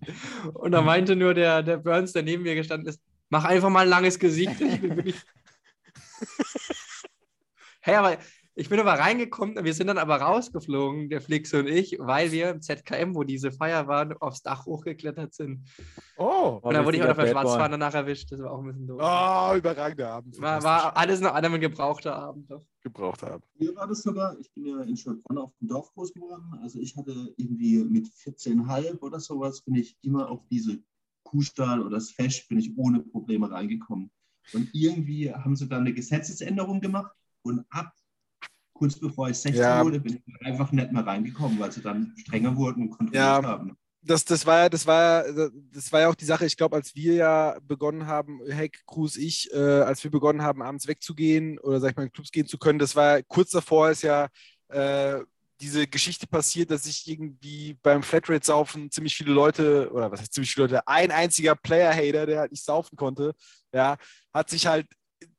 Und da meinte nur der, der Burns, der neben mir gestanden ist, mach einfach mal ein langes Gesicht. Ich bin wirklich. hey, aber ich bin aber reingekommen, wir sind dann aber rausgeflogen, der Flix und ich, weil wir im ZKM, wo diese Feier waren, aufs Dach hochgeklettert sind. Oh, Und dann wurde ich auch noch bei. Schwarzfahren danach erwischt. Das war auch ein bisschen doof. oh überragender Abend. War, war alles noch einmal ein gebrauchter Abend. Doch. gebraucht haben. Hier war das sogar, ich bin ja in Schulbronn auf dem Dorf groß geworden. Also ich hatte irgendwie mit 14,5 oder sowas, bin ich immer auf diese Kuhstall oder das Fesch, bin ich ohne Probleme reingekommen. Und irgendwie haben sie dann eine Gesetzesänderung gemacht und ab kurz bevor ich 16 Ja. wurde, bin ich einfach nicht mehr reingekommen, weil sie dann strenger wurden und kontrolliert Ja. haben. das, das war ja, das war ja, das war ja auch die Sache. Ich glaube, als wir ja begonnen haben, Heck, Cruz, ich, äh, als wir begonnen haben, abends wegzugehen oder sag ich mal in Clubs gehen zu können, das war kurz davor ist ja äh, diese Geschichte passiert, dass sich irgendwie beim Flatrate-Saufen ziemlich viele Leute, oder was heißt ziemlich viele Leute, ein einziger Player-Hater, der halt nicht saufen konnte, ja, hat sich halt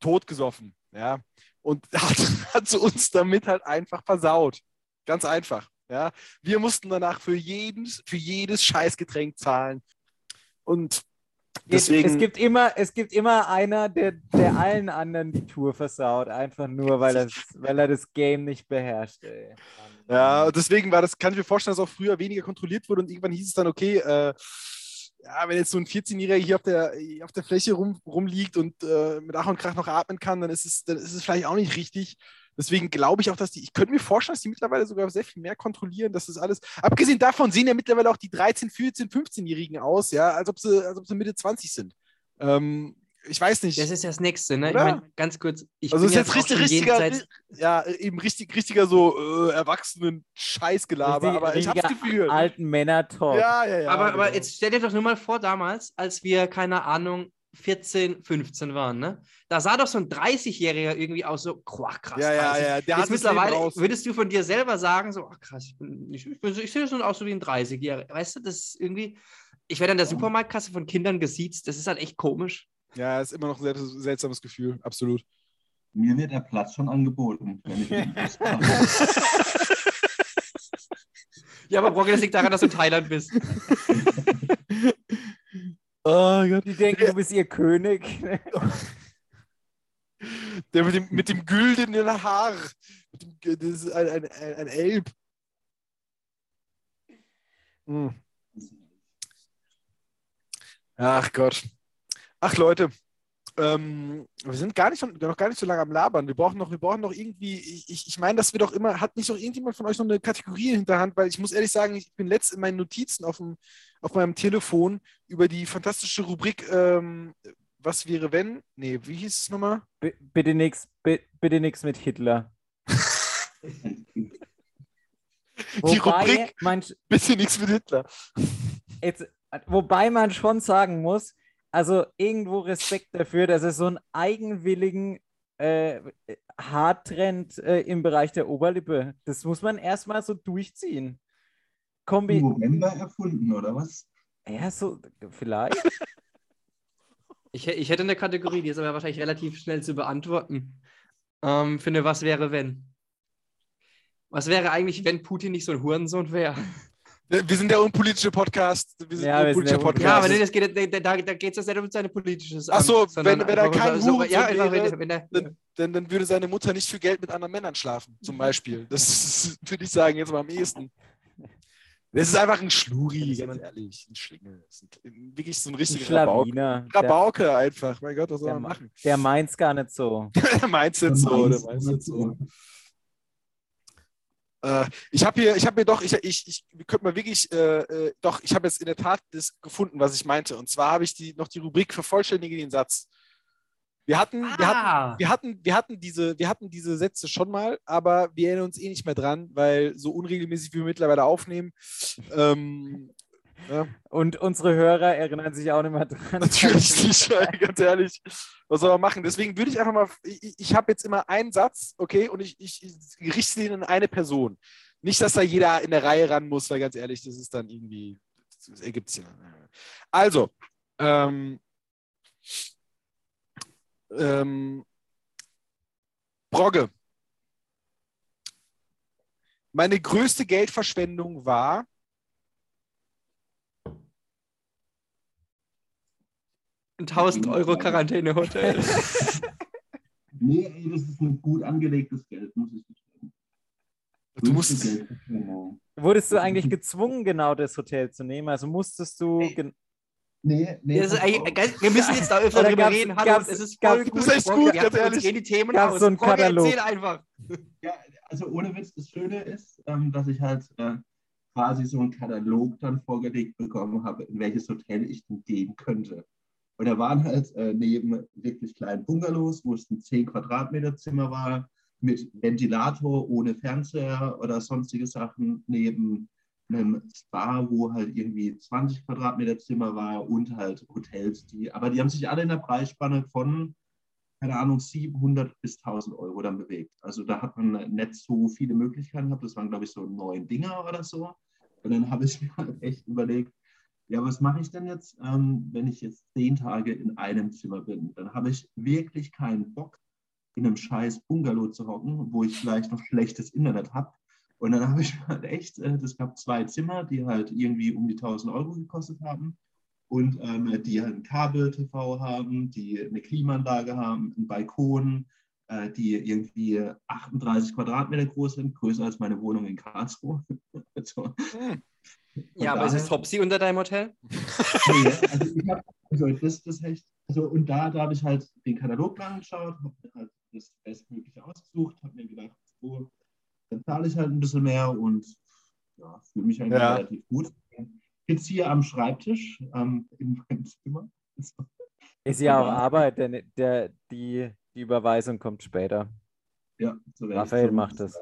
totgesoffen, ja, und hat, hat sie uns damit halt einfach versaut. Ganz einfach. Ja, wir mussten danach für jedes, für jedes Scheißgetränk zahlen. Und deswegen. Es gibt immer, es gibt immer einer, der, der allen anderen die Tour versaut, einfach nur, weil, das, weil er das Game nicht beherrscht. Ey. ja, und deswegen war das, kann ich mir vorstellen, dass auch früher weniger kontrolliert wurde und irgendwann hieß es dann, okay, äh, ja, wenn jetzt so ein 14-Jähriger hier auf der, auf der Fläche rum, rumliegt und äh, mit Ach und Krach noch atmen kann, dann ist, es, dann ist es vielleicht auch nicht richtig. Deswegen glaube ich auch, dass die, ich könnte mir vorstellen, dass die mittlerweile sogar sehr viel mehr kontrollieren, dass das alles, abgesehen davon sehen ja mittlerweile auch die 13, 14, 15-Jährigen aus, ja, als ob sie, als ob sie Mitte 20 sind. Ähm, ich weiß nicht. Das ist das Nächste, ne? Ich mein, ganz kurz. Ich also bin ist jetzt richtig, richtiger, jenseits- ja, eben richtig, richtiger so äh, erwachsenen Scheißgelaber, aber ich habe das Richtiger Gefühl. Alten Männer-Talk. Ja, ja, ja. aber, aber genau. jetzt stell dir doch nur mal vor, damals, als wir, keine Ahnung, 14, 15 waren, ne? Da sah doch so ein 30-Jähriger irgendwie aus, so, krass. Ja, ja, 30. ja. Der Jetzt hat das Leben mittlerweile würdest du von dir selber sagen, so, ach krass, ich, bin, ich, ich, ich sehe schon aus so wie ein 30-Jähriger. Weißt du, das ist irgendwie. Ich werde an der Supermarktkasse von Kindern gesiezt, das ist halt echt komisch. Ja, ist immer noch ein seltsames Gefühl, absolut. Mir wird der Platz schon angeboten. Ja, aber Brocken, das liegt daran, dass du in Thailand bist. Oh Gott. Die denken, du bist ihr König. Der mit dem, mit dem güldenen Haar. Mit dem, das ist ein, ein, ein, ein Elb. Hm. Ach Gott. Ach Leute. Ähm, wir sind gar nicht, noch gar nicht so lange am Labern. Wir brauchen noch, wir brauchen noch irgendwie, ich, ich- meine, dass wir doch immer, hat nicht noch irgendjemand von euch noch eine Kategorie in der Hand, weil ich muss ehrlich sagen, ich bin letzt in meinen Notizen auf, dem, auf meinem Telefon über die fantastische Rubrik ähm, Was wäre wenn? Nee, wie hieß es nochmal? B bitte nix, bi bitte nix mit Hitler. Die Wobei Rubrik man, Bitte nichts mit Hitler. jetzt, wobei man schon sagen muss, also irgendwo Respekt dafür, dass es so einen eigenwilligen äh, Haartrend äh, im Bereich der Oberlippe. Das muss man erstmal so durchziehen. Kombi, November erfunden, oder was? ja, so, vielleicht. Ich, ich hätte eine Kategorie, die ist aber wahrscheinlich relativ schnell zu beantworten. Ähm, finde, was wäre, wenn? Was wäre eigentlich, wenn Putin nicht so ein Hurensohn wäre? Wir sind der unpolitische Podcast. Wir sind Ja, der wir sind Podcast. Ja, aber nee, das geht, da, da, da geht es jetzt nicht um seine politisches Ach so, Amt, sondern wenn- wenn er kein so, Hurensohn ja, wäre, wenn, wenn er, dann, dann, dann würde seine Mutter nicht für Geld mit anderen Männern schlafen, zum Beispiel. Das ist, würde ich sagen, jetzt mal am ehesten. Das ist einfach ein Schluri, ganz ehrlich. Ein Schlingel. Das ist ein, wirklich so ein richtiger Rabauke. Rabauke einfach. Mein Gott, was soll der, man ma- machen? der meint's gar nicht so. Der meint jetzt so, der Meins- meint jetzt so. Äh, ich habe hier, ich habe mir doch, ich, ich, ich könnte mal wirklich, äh, äh, doch, ich habe jetzt in der Tat das gefunden, was ich meinte. Und zwar habe ich die, noch die Rubrik vervollständige den Satz. Wir hatten, wir hatten, Ah, wir hatten, wir hatten diese, wir hatten diese Sätze schon mal, aber wir erinnern uns eh nicht mehr dran, weil so unregelmäßig wie wir mittlerweile aufnehmen. Ähm, ja, Und unsere Hörer erinnern sich auch nicht mehr dran. natürlich nicht, weil, ganz ehrlich. Was soll man machen? Deswegen würde ich einfach mal, ich, ich habe jetzt immer einen Satz, okay, und ich, ich, ich richte den an eine Person. Nicht, dass da jeder in der Reihe ran muss, weil ganz ehrlich, das ist dann irgendwie, das ergibt sich. Also, ähm, ähm, Brogge. Meine größte Geldverschwendung war, 1000 Euro Quarantänehotel. Nee, ey, das ist ein gut angelegtes Geld, muss ich gestehen. du musst, Geldverschwendung. Wurdest du eigentlich gezwungen, genau das Hotel zu nehmen? Also musstest du. Ey, Nee, nee. Wir müssen jetzt da drüber gab's- reden. Hallo, gab's- es ist voll gut. Das ist gut, ganz ehrlich. gehen die Themen Gab's aus. so einen Katalog? Erzähl einfach. Ja, also ohne Witz, das Schöne ist, ähm, dass ich halt äh, quasi so einen Katalog dann vorgelegt bekommen habe, in welches Hotel ich denn gehen könnte. Und da waren halt äh, neben wirklich kleinen Bungalows, wo es ein 10 Quadratmeter Zimmer war, mit Ventilator, ohne Fernseher oder sonstige Sachen, neben einem Spa, wo halt irgendwie 20 Quadratmeter Zimmer war und halt Hotels, die, aber die haben sich alle in der Preisspanne von keine Ahnung, 700 bis 1000 Euro dann bewegt. Also da hat man nicht so viele Möglichkeiten gehabt. Das waren, glaube ich, so neun Dinger oder so. Und dann habe ich mir halt echt überlegt, ja, was mache ich denn jetzt, ähm, wenn ich jetzt zehn Tage in einem Zimmer bin? Dann habe ich wirklich keinen Bock, in einem scheiß Bungalow zu hocken, wo ich vielleicht noch schlechtes Internet habe. Und dann habe ich halt echt, äh, das gab zwei Zimmer, die halt irgendwie um die 1000 Euro gekostet haben und ähm, die halt ein Kabel-TV haben, die eine Klimaanlage haben, einen Balkon, äh, die irgendwie 38 Quadratmeter groß sind, größer als meine Wohnung in Karlsruhe. also, hm, Ja, aber daher- ist es Topsy unter deinem Hotel? nee, also ich hab, also das, das echt, also und da, da habe ich halt den Katalog angeschaut, habe mir halt das Bestmögliche ausgesucht, habe mir gedacht, so, dann zahle ich halt ein bisschen mehr und ja, fühle mich eigentlich Ja. relativ gut. Jetzt hier am Schreibtisch ähm, in meinem Zimmer. Ist ja auch. Arbeit, denn der, die, die Überweisung kommt später. Ja, so Raphael macht das.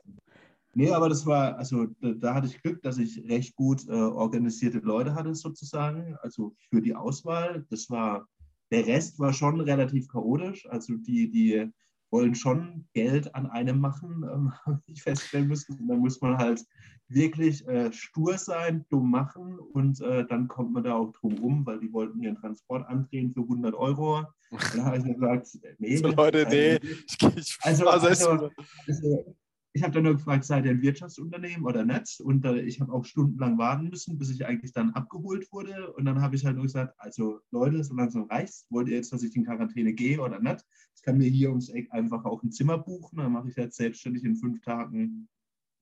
Nee, aber das war, also da, da hatte ich Glück, dass ich recht gut äh, organisierte Leute hatte, sozusagen. Also für die Auswahl. Das war, der Rest war schon relativ chaotisch. Also die, die wollen schon Geld an einem machen, ähm, habe ich feststellen müssen. Und Da muss man halt wirklich äh, stur sein, dumm machen und äh, dann kommt man da auch drum rum, weil die wollten ihren Transport andrehen für 100 Euro. Da habe ich gesagt, nee. So, Leute, das ist nee. ich, Also- also, also- also, ich habe dann nur gefragt, seid ihr ein Wirtschaftsunternehmen oder nicht? Und äh, ich habe auch stundenlang warten müssen, bis ich eigentlich dann abgeholt wurde. Und dann habe ich halt nur gesagt, also Leute, so langsam reicht's. Wollt ihr jetzt, dass ich in Quarantäne gehe oder nicht? Ich kann mir hier ums Eck einfach auch ein Zimmer buchen. Dann mache ich jetzt selbstständig in fünf Tagen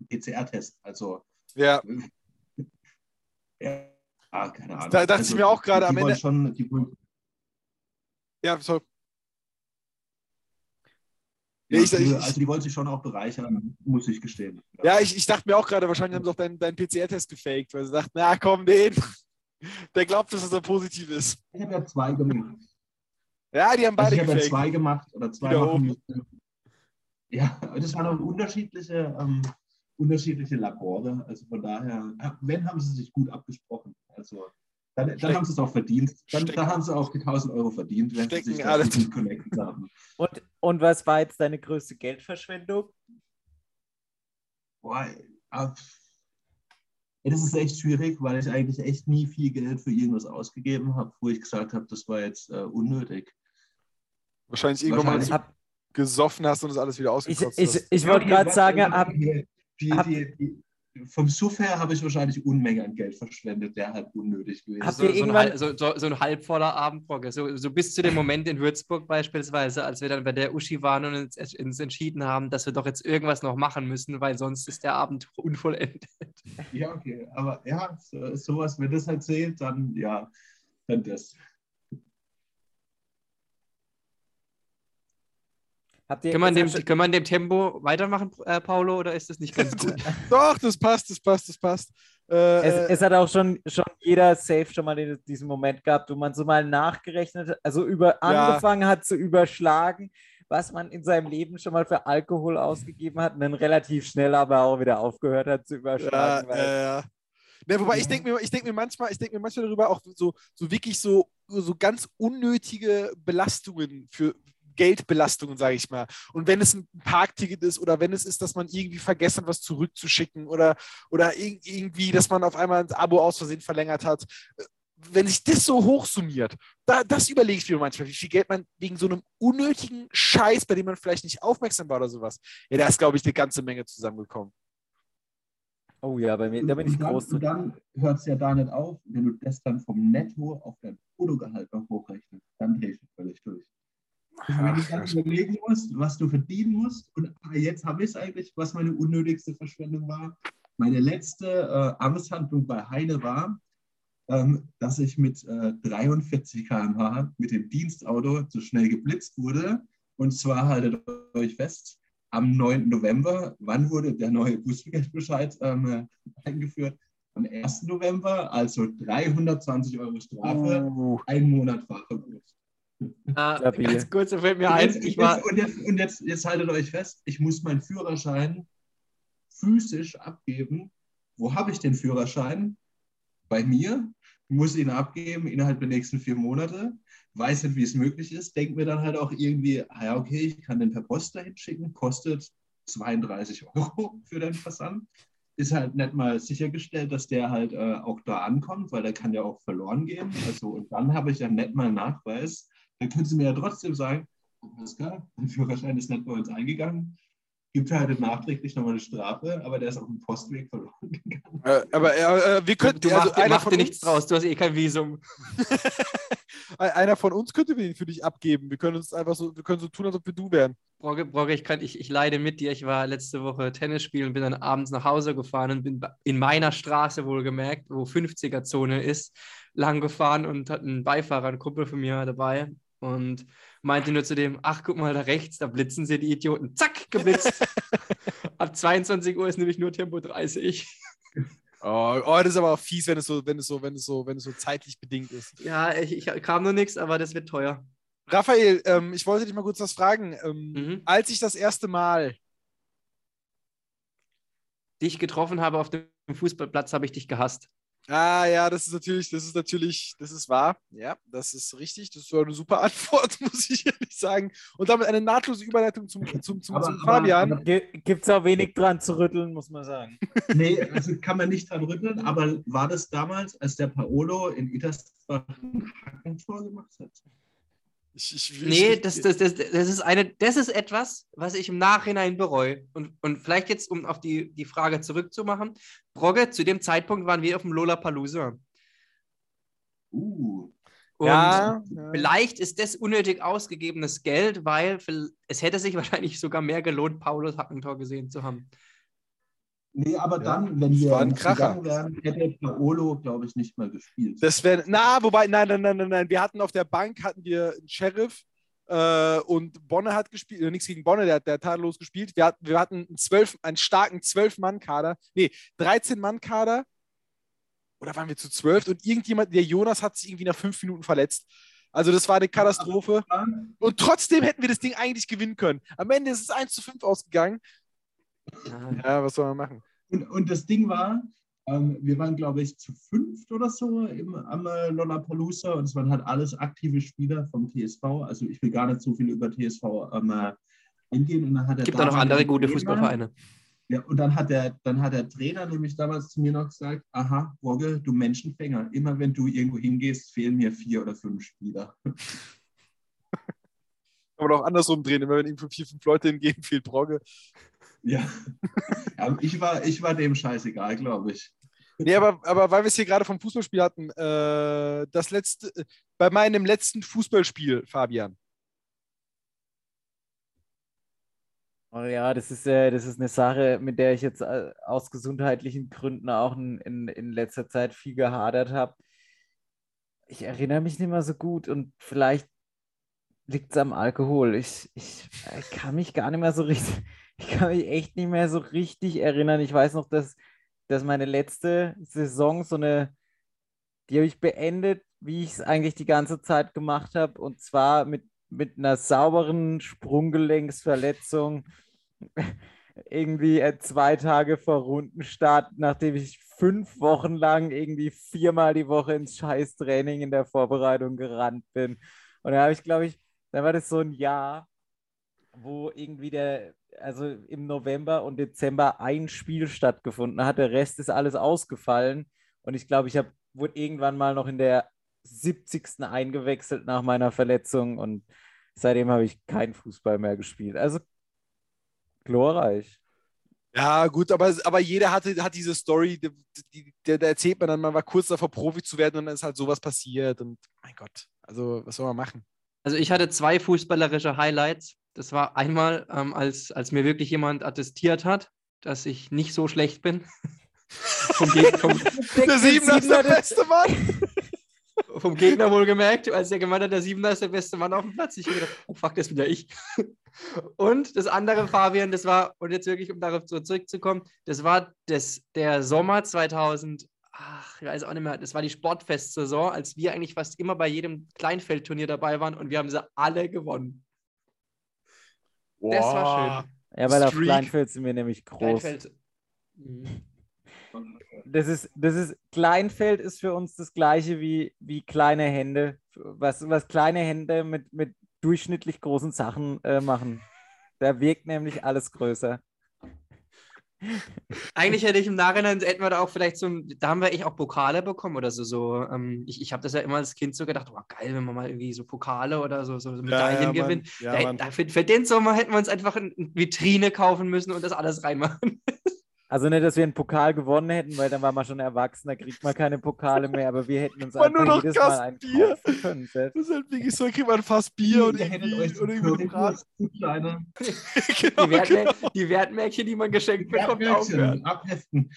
einen PCR-Test. Also, ja, ja, ah, keine Ahnung. Da dachte also, ich mir auch gerade am Ende- Schon, ja, so. Ja, ich- ich- also die wollen sich schon auch bereichern, muss ich gestehen. Ja, ich, ich dachte mir auch gerade, wahrscheinlich haben sie auch deinen, deinen PCR-Test gefaked, weil sie dachten, na komm, den, der glaubt, dass er positiv ist. Ich habe ja zwei gemacht. Ja, die haben Also beide ich habe ja gefaked. zwei gemacht oder zwei machen. Ja, das waren auch unterschiedliche, ähm, unterschiedliche Labore. Also von daher, wenn, haben sie sich gut abgesprochen. Also dann, dann haben sie es auch verdient. Dann, dann haben sie auch die 1000 Euro verdient, wenn Stecken sie sich alle- connected haben. Und, und was war jetzt deine größte Geldverschwendung? Boah, ah, das ist echt schwierig, weil ich eigentlich echt nie viel Geld für irgendwas ausgegeben habe, wo ich gesagt habe, das war jetzt äh, unnötig. Wahrscheinlich irgendwann mal Wahrscheinlich. so Hab, gesoffen hast und das alles wieder ich ausgekotzt ich, hast. ich wollte gerade sagen, hab, die, die, die, vom Suff her habe ich wahrscheinlich Unmengen an Geld verschwendet, der halt unnötig gewesen Habt ist. So, ihr so, ein, so, so, so ein halb voller Abendbrocke. So, so bis zu dem Moment in Würzburg beispielsweise, als wir dann bei der Uschi waren und uns, uns entschieden haben, dass wir doch jetzt irgendwas noch machen müssen, weil sonst ist der Abend unvollendet. Ja, okay, aber ja, so, sowas, wenn das halt zählt, dann ja, dann das. Habt ihr, Können wir, in dem, schon- können wir in dem Tempo weitermachen, äh, Paulo, oder ist das nicht ganz gut? Doch, das passt, das passt, das passt. Äh, Es, äh, es hat auch schon, schon jeder safe schon mal den, diesen Moment gehabt, wo man so mal nachgerechnet hat, also über, Ja. angefangen hat zu überschlagen, was man in seinem Leben schon mal für Alkohol ausgegeben hat und dann relativ schnell aber auch wieder aufgehört hat zu Ja, überschlagen. weil, äh, ne, wobei ich denke mir, ich denke mir manchmal, ich denke mir manchmal darüber auch so, so wirklich so, so ganz unnötige Belastungen für Geldbelastungen, sage ich mal. Und wenn es ein Parkticket ist oder wenn es ist, dass man irgendwie vergessen hat, was zurückzuschicken oder, oder ir- irgendwie, dass man auf einmal ein Abo aus Versehen verlängert hat. Wenn sich das so hochsummiert, da, das überlege ich mir manchmal, wie viel Geld man wegen so einem unnötigen Scheiß, bei dem man vielleicht nicht aufmerksam war oder sowas. Ja, da ist, glaube ich, eine ganze Menge zusammengekommen. oh ja, bei mir, da bin ich und dann, groß. Und dann hört es ja da nicht auf, wenn du das dann vom Netto auf dein Bruttogehalt noch hochrechnest, dann drehst du völlig durch. Wenn du dann überlegen musst, was du verdienen musst, und ah, jetzt habe ich es eigentlich, was meine unnötigste Verschwendung war. Meine letzte äh, Amtshandlung bei Heine war, ähm, dass ich mit äh, 43 km/h mit dem Dienstauto zu schnell geblitzt wurde. Und zwar haltet euch fest, am 9. November, wann wurde der neue Bußgeldbescheid ähm, eingeführt? Am 1. November, also 320 Euro Strafe, Uh, ein Monat Fahrverbot. Stabil. ganz kurz, da fällt mir Und ein, jetzt, ich war, und jetzt, und jetzt, jetzt haltet euch fest, ich muss meinen Führerschein physisch abgeben. Wo habe ich den Führerschein? Bei mir. Muss ihn abgeben innerhalb der nächsten vier Monate. Weiß nicht, wie es möglich ist. Denke mir dann halt auch irgendwie, ah ja, okay, ich kann den per Post dahin schicken. Kostet 32 Euro für den Versand. Ist halt nicht mal sichergestellt, dass der halt äh, auch da ankommt, weil der kann ja auch verloren gehen. Also, und dann habe ich ja nicht mal einen Nachweis. Dann können Sie mir ja trotzdem sagen, Pascal, dein Führerschein ist nicht bei uns eingegangen. Gibt halt nachträglich nochmal eine Strafe, aber der ist auf dem Postweg verloren gegangen. äh, aber äh, äh, wir du, könnten, du also mach, dir- einer mach dir nichts draus, du hast eh kein Visum. einer von uns könnte den für dich abgeben. Wir können uns einfach so, wir können so tun, als ob wir du wären. Brogge, Brogge ich, kann, ich, ich leide mit dir. Ich war letzte Woche Tennis spielen, bin dann abends nach Hause gefahren und bin in meiner Straße wohlgemerkt, wo 50er-Zone ist, lang gefahren und hatte einen Beifahrer, einen Kumpel von mir dabei und meinte nur zu dem, ach, guck mal da rechts, da blitzen sie die Idioten. Zack, geblitzt. Ab 22 Uhr ist nämlich nur Tempo 30. Oh, oh, das ist aber auch fies, wenn es so, wenn es so, wenn es so, wenn es so zeitlich bedingt ist. Ja, ich, ich kam nur nichts, aber das wird teuer. Raphael, ähm, ich wollte dich mal kurz was fragen. Ähm, Mhm. Als ich das erste Mal, Dich getroffen habe auf dem Fußballplatz, habe ich dich gehasst. Ah ja, das ist natürlich, das ist natürlich, das ist wahr. Ja, das ist richtig. Das war eine super Antwort, muss ich ehrlich sagen. Und damit eine nahtlose Überleitung zum, zum, zum, Aber- zum Fabian. Gibt es auch wenig dran zu rütteln, muss man sagen. Nee, also kann man nicht dran rütteln, aber war das damals, als der Paolo in Itersbach ein Hackentor gemacht hat? Ich, ich, Nee, ich, das, das, das, das, ist eine, das ist etwas, was ich im Nachhinein bereue. Und, und vielleicht jetzt, um auf die, die Frage zurückzumachen, Brogge, zu dem Zeitpunkt waren wir auf dem Lollapalooza. Uh, Und ja, vielleicht ist das unnötig ausgegebenes Geld, weil es hätte sich wahrscheinlich sogar mehr gelohnt, Paulos Hackentor gesehen zu haben. Nee, aber Ja, dann, wenn das wir ein gegangen wären, hätte Paolo, glaube ich, nicht mal gespielt. Das wäre, na, wobei, nein, nein, nein, nein, nein. Wir hatten auf der Bank hatten wir einen Sheriff äh, und Bonne hat gespielt, äh, nichts gegen Bonne, der, hat- der hat tadellos gespielt. Wir hatten, wir hatten einen, zwölf, einen starken 12-Mann-Kader, nee, 13-Mann-Kader. Oder waren wir zu 12? Und irgendjemand, der Jonas hat sich irgendwie nach fünf Minuten verletzt. Also das war eine Katastrophe. Und trotzdem hätten wir das Ding eigentlich gewinnen können. Am Ende ist es 1 zu 5 ausgegangen. Ja. Was soll man machen? Und, und das Ding war, ähm, wir waren, glaube ich, zu fünft oder so im, am äh, Lollapalooza und es waren halt alles aktive Spieler vom TSV. Also ich will gar nicht so viel über TSV ähm, äh, eingehen. Und dann hat der Gibt da noch andere gute Trainer- Fußballvereine. Ja, und dann hat der, dann hat der Trainer nämlich damals zu mir noch gesagt, aha, Rogge, du Menschenfänger, immer wenn du irgendwo hingehst, fehlen mir vier oder fünf Spieler. Kann man auch andersrum drehen. Immer wenn irgendwo vier, fünf Leute hingehen, fehlt Brogge. Ja. ja ich, war, ich war dem scheißegal, glaube ich. Nee, aber, aber weil wir es hier gerade vom Fußballspiel hatten, äh, das letzte, bei meinem letzten Fußballspiel, Fabian. Oh ja, das ist, äh, das ist eine Sache, mit der ich jetzt äh, aus gesundheitlichen Gründen auch in, in, in letzter Zeit viel gehadert habe. Ich erinnere mich nicht mehr so gut und vielleicht liegt es am Alkohol. Ich, ich, ich kann mich gar nicht mehr so richtig, ich kann mich echt nicht mehr so richtig erinnern. Ich weiß noch, dass, dass meine letzte Saison so eine, die habe ich beendet, wie ich es eigentlich die ganze Zeit gemacht habe, und zwar mit, mit einer sauberen Sprunggelenksverletzung. irgendwie äh, zwei Tage vor Rundenstart, nachdem ich fünf Wochen lang irgendwie viermal die Woche ins Scheißtraining in der Vorbereitung gerannt bin. Und da habe ich, glaube ich, da war das so ein Jahr, wo irgendwie der, also im November und Dezember ein Spiel stattgefunden hat. Der Rest ist alles ausgefallen. Und ich glaube, ich habe, wurde irgendwann mal noch in der 70. eingewechselt nach meiner Verletzung und seitdem habe ich keinen Fußball mehr gespielt. Also glorreich. Ja, gut, aber, aber jeder hatte, hat diese Story, der erzählt man dann, man war kurz davor, Profi zu werden und dann ist halt sowas passiert. Und mein Gott, also was soll man machen? Also ich hatte zwei fußballerische Highlights. Das war einmal, ähm, als, als mir wirklich jemand attestiert hat, dass ich nicht so schlecht bin. vom, Geg vom, der Siebener ist der beste Mann. vom Gegner wohlgemerkt, als er gemeint hat, der Siebener ist der beste Mann auf dem Platz. Ich habe gedacht, oh fuck, das bin ja ich. Und das andere, Fabian, das war, und jetzt wirklich, um darauf zurückzukommen, das war das, der Sommer 2000, ach, ich weiß auch nicht mehr, das war die Sportfest-Saison, als wir eigentlich fast immer bei jedem Kleinfeldturnier dabei waren und wir haben sie alle gewonnen. Das war schön. Ja, weil auf Kleinfeld sind wir nämlich groß. Kleinfeld. Mhm. Das ist, das ist, Kleinfeld ist für uns das gleiche wie, wie kleine Hände. Was, was kleine Hände mit, mit durchschnittlich großen Sachen äh, machen. Da wirkt nämlich alles größer. Eigentlich hätte ich im Nachhinein, hätten wir da auch vielleicht so, da haben wir echt auch Pokale bekommen oder so. so ähm, ich ich habe das ja immer als Kind so gedacht, oh geil, wenn man mal irgendwie so Pokale oder so, so Medaillen ja, ja, gewinnt. Ja, da, da, für, für, den Sommer hätten wir uns einfach eine Vitrine kaufen müssen und das alles reinmachen. Also nicht, dass wir einen Pokal gewonnen hätten, weil dann war man schon erwachsen, da kriegt man keine Pokale mehr, aber wir hätten uns einfach nur noch jedes Mal einen Bier. können. Das ist halt wirklich so, kriegt man fast Bier und irgendwie, euch und irgendwie genau, die, Wertmär genau. die Wertmärkchen, die man geschenkt bekommt, auch. Abheften.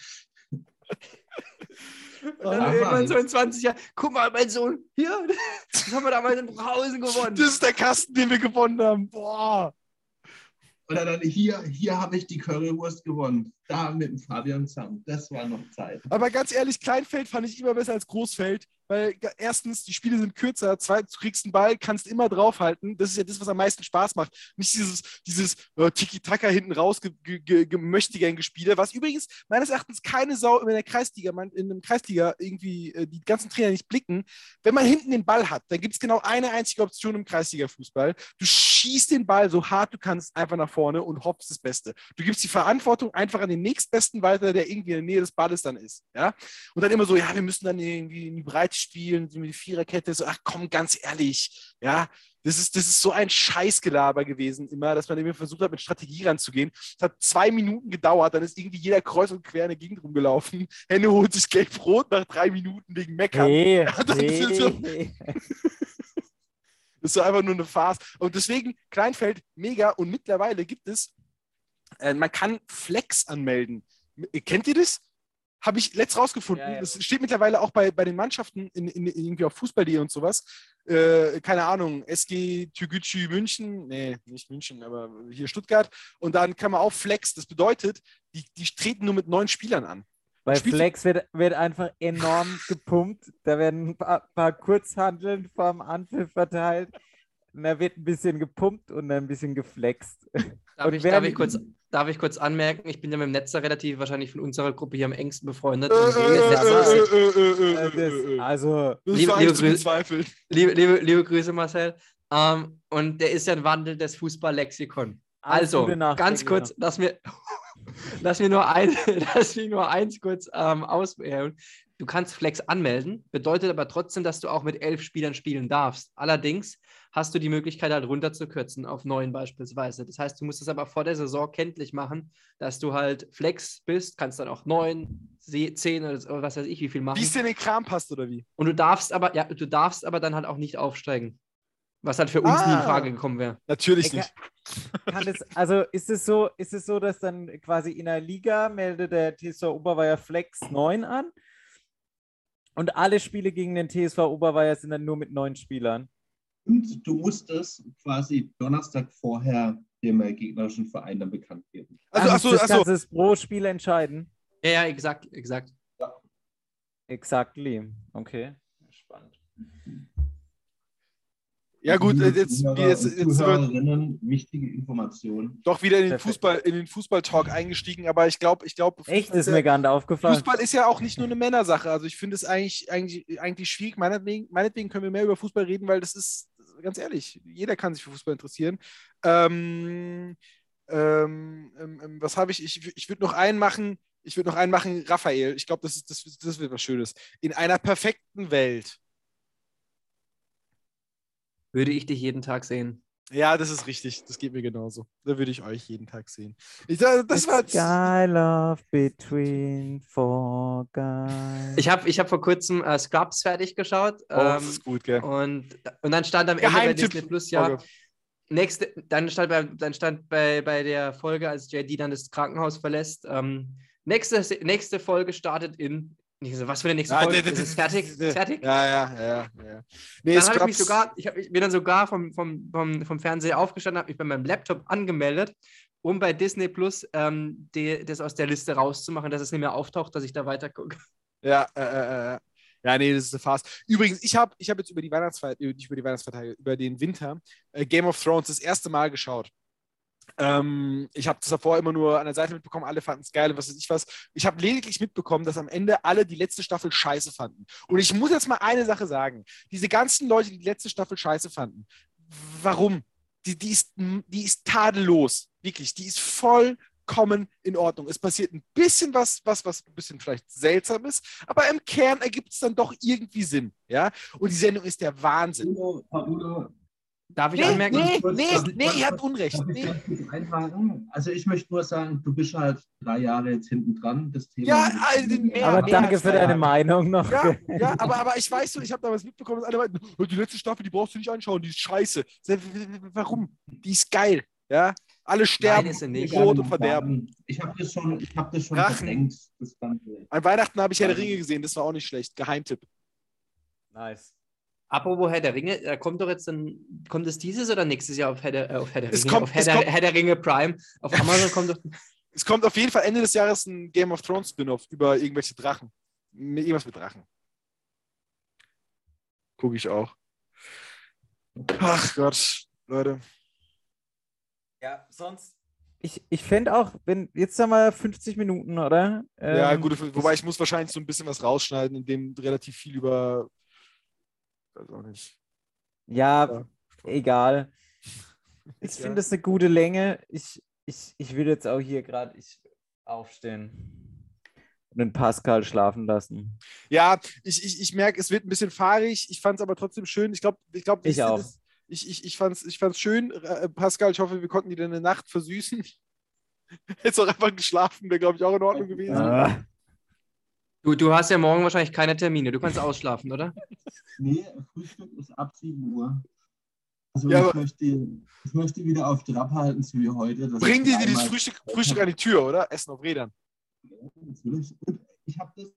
Und dann irgendwann so in 20 Jahren, guck mal, mein Sohn, hier, das haben wir damals in Brauhausen gewonnen. Das ist der Kasten, den wir gewonnen haben. Boah. Oder dann hier, hier habe ich die Currywurst gewonnen. Da mit dem Fabian zusammen. Das war noch Zeit. Aber ganz ehrlich, Kleinfeld fand ich immer besser als Großfeld, weil erstens, die Spiele sind kürzer, zweitens, du kriegst einen Ball, kannst immer draufhalten. Das ist ja das, was am meisten Spaß macht. Nicht dieses, dieses uh, Tiki-Taka hinten raus gemöchtigen Gespiele, was übrigens meines Erachtens keine Sau in der Kreisliga, in einem Kreisliga irgendwie äh, die ganzen Trainer nicht blicken. Wenn man hinten den Ball hat, dann gibt es genau eine einzige Option im Kreisliga-Fußball. Du schießt den Ball so hart du kannst einfach nach vorne und hoffst das Beste. Du gibst die Verantwortung einfach an den nächstbesten weiter, der irgendwie in der Nähe des Balles dann ist. Ja? Und dann immer so, ja, wir müssen dann irgendwie in die Breite spielen, die Viererkette, so, ach komm, ganz ehrlich, ja, das ist, das ist so ein Scheißgelaber gewesen, immer, dass man irgendwie versucht hat, mit Strategie ranzugehen. Es hat zwei Minuten gedauert, dann ist irgendwie jeder kreuz und quer in der Gegend rumgelaufen. Henne holt sich gelb-rot nach drei Minuten wegen Meckern. Hey, ja, hey. Ist so, das ist so einfach nur eine Farce. Und deswegen, Kleinfeld, mega. Und mittlerweile gibt es, äh, man kann Flex anmelden. Kennt ihr das? Habe ich letzt rausgefunden. Ja, ja. Das steht mittlerweile auch bei, bei den Mannschaften in, in, irgendwie auf Fußball.de und sowas. Äh, keine Ahnung, SG Türgücü München, nee, nicht München, aber hier Stuttgart. Und dann kann man auch Flex. Das bedeutet, die, die treten nur mit neun Spielern an. Bei Flex wird, wird einfach enorm gepumpt. Da werden ein paar, paar Kurzhandeln vom Anpfiff verteilt. Und da wird ein bisschen gepumpt und dann ein bisschen geflext. Darf, ich, darf ich, kurz, darf ich kurz anmerken, ich bin ja mit dem Netzer relativ wahrscheinlich von unserer Gruppe hier am engsten befreundet. also, liebe, Grüße, Marcel. Um, ähm, und der ist ja ein Wandel des Fußballlexikon. Also, ganz kurz, lass mir, lass mir nur, ein, lass mir nur eins kurz ähm, auswählen. Du kannst Flex anmelden, bedeutet aber trotzdem, dass du auch mit elf Spielern spielen darfst. Allerdings hast du die Möglichkeit, halt runterzukürzen auf neun beispielsweise. Das heißt, du musst es aber vor der Saison kenntlich machen, dass du halt Flex bist, kannst dann auch neun, zehn oder was weiß ich, wie viel machen. Wie es dir in den Kram passt oder wie? Und du darfst aber, ja, du darfst aber dann halt auch nicht aufsteigen. Was halt für uns ah, nie in ah. Frage gekommen wäre. Natürlich nicht. Es, also ist es so, ist es so, dass dann quasi in der Liga meldet der TSV Oberweier Flex 9 an und alle Spiele gegen den TSV Oberweier sind dann nur mit neun Spielern? Und du musstest quasi Donnerstag vorher dem gegnerischen Verein dann bekannt geben. Also, Ach, achso, das achso. kannst du es pro Spiel entscheiden. Ja, ja, exakt, exakt. Exactly. Okay. Spannend. Ja, gut, jetzt, jetzt, jetzt Zuhörerinnen, wichtige Informationen. doch wieder in den. Fußball, in den Fußball-Talk eingestiegen, aber ich glaube, ich glaube, Echt, ist mir gar nicht aufgefallen. Fußball ist ja auch nicht nur eine Männersache. Also ich finde es eigentlich, eigentlich, eigentlich schwierig. Meinetwegen, meinetwegen können wir mehr über Fußball reden, weil das ist, ganz ehrlich, jeder kann sich für Fußball interessieren. Ähm, ähm, ähm, ähm, was habe ich? Ich, ich würde noch einen machen. Ich würde noch einen machen, Raphael. Ich glaube, das, ist, das, das wird was Schönes. In einer perfekten Welt. Würde ich dich jeden Tag sehen. Ja, das ist richtig. Das geht mir genauso. Da würde ich euch jeden Tag sehen. Ich, das das war It's Guy love between four guys. Ich habe ich hab vor kurzem äh, Scrubs fertig geschaut. Oh, das ähm, ist gut, gell? und, und dann stand am Ende bei. Disney Plus ja, Folge. nächste, dann stand, bei, dann stand bei, bei der Folge, als JD dann das Krankenhaus verlässt, ähm, nächste, nächste Folge startet in. Ich so, was für eine nächste Ja, Folge? d- d- Ist es fertig? Ist es fertig? Ja, ja, ja. ja. Nee, dann habe ich mich sogar, ich, hab, ich bin dann sogar vom, vom, vom, vom Fernseher aufgestanden, habe mich bei meinem Laptop angemeldet, um bei Disney Plus ähm, die, das aus der Liste rauszumachen, dass es nicht mehr auftaucht, dass ich da weiter gucke. Ja, äh, äh, äh. ja, nee, das ist eine Farce. Übrigens, ich habe ich hab jetzt über die Weihnachtsfeiertage, nicht über die Weihnachtsfeiertage, über den Winter äh, Game of Thrones das erste Mal geschaut. Ähm, ich habe das davor immer nur an der Seite mitbekommen, alle fanden es geil, was weiß ich was. Ich habe lediglich mitbekommen, dass am Ende alle die letzte Staffel scheiße fanden. Und ich muss jetzt mal eine Sache sagen. Diese ganzen Leute, die die letzte Staffel scheiße fanden, warum? Die, die, ist, die ist tadellos. Wirklich, die ist vollkommen in Ordnung. Es passiert ein bisschen was, was, was ein bisschen vielleicht seltsam ist, aber im Kern ergibt es dann doch irgendwie Sinn. Ja? Und die Sendung ist der Wahnsinn. Udo, Udo, Darf ich Nee, anmerken? nee, kurz- nee, ich- nee, ihr habt Unrecht. Nee. Also ich möchte nur sagen, du bist halt drei Jahre jetzt hinten dran. Das Thema Ja, also mehr- Aber mehr danke für deine Jahre. Meinung noch. Ja, ja aber, aber ich weiß so, ich habe damals mitbekommen, dass alle meinten, "Oh, die letzte Staffel, die brauchst du nicht anschauen, die ist scheiße. Warum? Die ist geil. Ja? Alle sterben ist sie nicht. in Rot und Verderben. Ich habe das schon, ich hab das schon Drachen. verdrängt. Das Ganze. An Weihnachten habe ich Herr der Ringe gesehen, das war auch nicht schlecht. Geheimtipp. Nice. Apropos Herr der Ringe, da kommt doch jetzt dann, kommt es dieses oder nächstes Jahr auf Herr der, äh, auf Herr der Es Ringe? kommt- auf Herr es der, kommt- Herr der Ringe Prime. Auf Amazon kommt doch. Es kommt auf jeden Fall Ende des Jahres ein Game of Thrones Spin-off über irgendwelche Drachen. Mit- Irgendwas mit Drachen. Gucke ich auch. Ach Gott, Leute. Ja, sonst. Ich, ich fände auch, wenn, jetzt haben wir 50 Minuten, oder? ja, Ähm, gut, wobei ich muss wahrscheinlich so ein bisschen was rausschneiden, in dem relativ viel über. Weiß auch nicht. Ja, Ja. egal. Ich Ja. finde es eine gute Länge. Ich, ich, ich würde jetzt auch hier gerade aufstehen und den Pascal schlafen lassen. Ja, ich, ich, ich merke, es wird ein bisschen fahrig. Ich fand es aber trotzdem schön. Ich glaube, ich, glaub, Ich auch. das- Ich, ich, ich fand es ich fand's schön. Äh, Pascal, ich hoffe, wir konnten dir deine Nacht versüßen. Hättest auch einfach geschlafen, wäre, glaube ich, auch in Ordnung gewesen. Ah, Du, du hast ja morgen wahrscheinlich keine Termine. Du kannst ausschlafen, oder? Nee, Frühstück ist ab 7 Uhr. Also Ja, ich, möchte, ich möchte wieder auf Trab halten, so wie heute. dass Bring ich dir dieses einmal- Frühstück, Frühstück an die Tür, oder? Essen auf Rädern. Natürlich. Und ich habe das.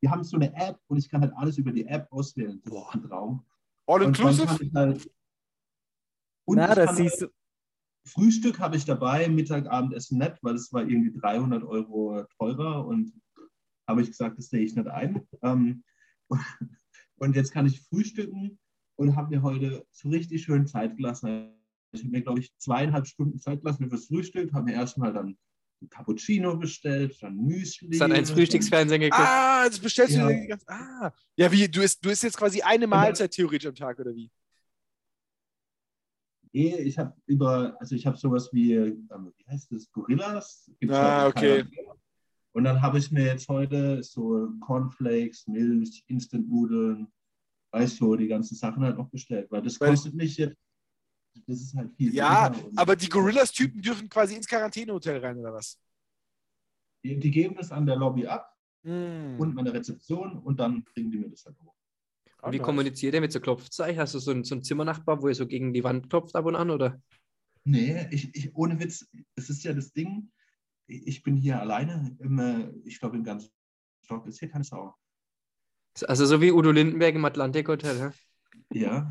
Wir haben so eine App und ich kann halt alles über die App auswählen. Das ist ein Traum. All inclusive? halt, und Na, das siehst du. halt, Frühstück habe ich dabei, Mittag, Abendessen nicht, weil es war irgendwie 300 Euro teurer und habe ich gesagt, das sehe ich nicht ein. Ähm, und jetzt kann ich frühstücken und habe mir heute so richtig schön Zeit gelassen. Ich habe mir, glaube ich, zweieinhalb Stunden Zeit gelassen fürs Frühstück, habe mir erstmal dann ein Cappuccino bestellt, dann Müsli. Ist dann ins Frühstücksfernsehen geguckt. Ah, das bestellst du Ja. dir die ganze. Ah. Ja, wie? Du isst, du isst jetzt quasi eine Mahlzeit theoretisch am Tag, oder wie? Nee, ich habe über, also ich habe sowas wie, ähm, wie heißt das, Gorillas? Gibt's Ah, okay. Thailand. Und dann habe ich mir jetzt heute so Cornflakes, Milch, Instant-Nudeln, weißt du, die ganzen Sachen halt noch bestellt, weil das Weil- kostet mich jetzt, das ist halt viel. Ja, aber die Gorillas-Typen dürfen quasi ins Quarantänehotel rein, oder was? Die, die geben das an der Lobby ab Hm. und an der Rezeption und dann bringen die mir das halt hoch. Und wie kommuniziert ihr mit so Klopfzeichen? Hast du so einen, so einen Zimmernachbar, wo ihr so gegen die Wand klopft ab und an, oder? Nee, ich, ich, ohne Witz, es ist ja das Ding, ich bin hier alleine, im, äh, ich glaube im ganzen Stock ist hier keine Sau. Also so wie Udo Lindenberg im Atlantik Hotel? Ja.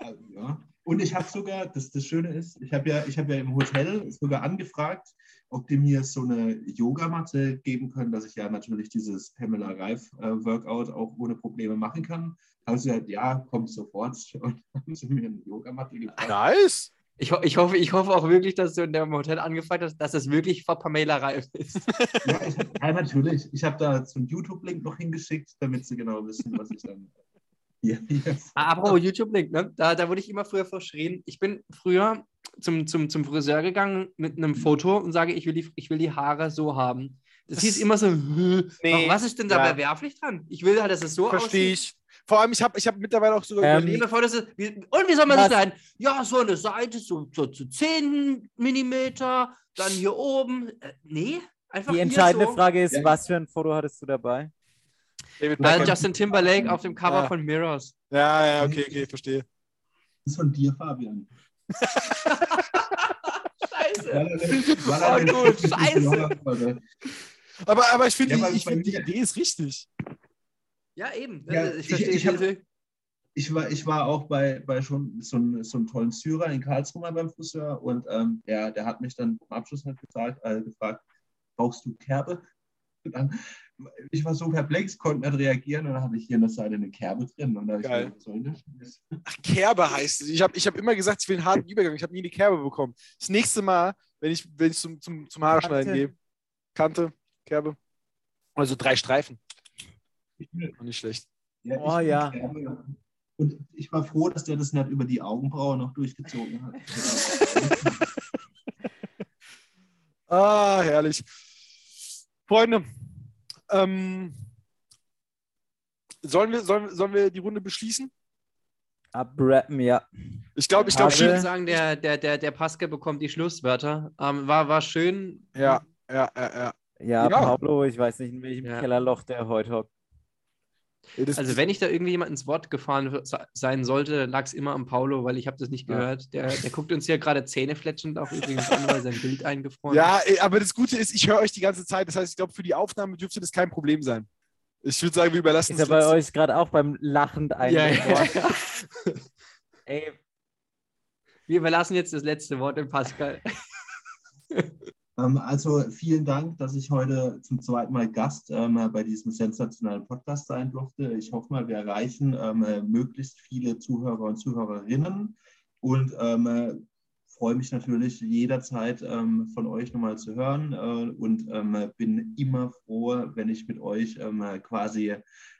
Äh, Ja. Und ich habe sogar, das, das Schöne ist, ich habe ja, ich hab ja im Hotel sogar angefragt, ob die mir so eine Yogamatte geben können, dass ich ja natürlich dieses Pamela Reif äh, Workout auch ohne Probleme machen kann. Haben sie halt, ja, kommt sofort. Und haben sie mir eine Yogamatte gebracht. Nice. Ich, ich, hoffe, ich hoffe auch wirklich, dass du in dem Hotel angefragt hast, dass es wirklich vor Pamela Reif ist. Ja, ich, ja natürlich. Ich habe da so einen YouTube-Link noch hingeschickt, damit sie genau wissen, was ich dann hier, hier Ah, YouTube-Link, ne? Da, da wurde ich immer früher verschrien. Ich bin früher zum, zum, zum Friseur gegangen mit einem Foto und sage, ich will die, ich will die Haare so haben. Das, Das- hieß immer so, Nee, was ist denn da ja. verwerflich dran? Ich will halt, dass es so Verstehe aussieht. ich. Vor allem, ich habe ich hab mittlerweile auch sogar Ähm, überlegt. das ist, wie, und wie soll man das schneiden? Ja, so eine Seite, so, so zu 10 Millimeter, dann hier oben. Äh, nee, einfach Die hier entscheidende so. Frage ist, Ja. was für ein Foto hattest du dabei? David Weil. Justin Timberlake auf dem Cover Ja. von Mirrors. Ja, ja, okay, okay, verstehe. Das ist von dir, Fabian. Scheiße. Weil er- weil er Oh, gut, scheiße. Aber, aber ich finde, Ja, ich find, die Idee ist richtig. Ja, eben. Ja, Äh, ich ich- verstehe ich hab- diese- Ich war, ich war auch bei, bei schon so, einem- so einem tollen Syrer in Karlsruhe mal beim Friseur und ähm, der, der hat mich dann zum Abschluss halt gefragt, äh, gefragt, brauchst du Kerbe? Und dann, ich war so perplex, konnte nicht reagieren und dann hatte ich hier an der Seite eine Kerbe drin. Und da hab ich Geil. gedacht? Ach, Kerbe heißt es. Ich habe ich hab immer gesagt, ich will einen harten Übergang. Ich habe nie eine Kerbe bekommen. Das nächste Mal, wenn ich, wenn ich zum, zum, zum Haarschneiden Kante. gehe, Kante, Kerbe. Also drei Streifen. Ich nicht schlecht. Ja, Oh, ich ja. Und ich war froh, dass der das nicht über die Augenbraue noch durchgezogen hat. Ah, herrlich. Freunde, ähm, sollen, wir, sollen, sollen wir die Runde beschließen? Abrappen, ja. Ich glaube, ich Ich glaube, Habe- würde sagen, der, der, der, der Pascal bekommt die Schlusswörter. Ähm, war, war schön. Ja, ja, ja, ja. Ja, Ja. Ich weiß nicht, in welchem Ja. Kellerloch der heute hockt. Das, Also wenn ich da irgendwie jemand ins Wort gefahren se- sein sollte, lag es immer am Paulo, weil ich habe das nicht Ja. gehört. Der, der guckt uns hier gerade zähnefletschend auch übrigens an, weil sein Bild eingefroren ja, eh, aber das Gute ist, ich höre euch die ganze Zeit. Das heißt, ich glaube, für die Aufnahme dürfte das kein Problem sein. Ich würde sagen, wir überlassen Ist er es bei euch gerade auch beim lachend ist. Ja, ja. Ey, Wir überlassen jetzt das letzte Wort dem Pascal. Ähm, also vielen Dank, dass ich heute zum zweiten Mal Gast ähm, bei diesem sensationellen Podcast sein durfte. Ich hoffe mal, wir erreichen ähm, äh, möglichst viele Zuhörer und Zuhörerinnen und freue mich natürlich jederzeit von euch nochmal zu hören äh, und bin immer froh, wenn ich mit euch quasi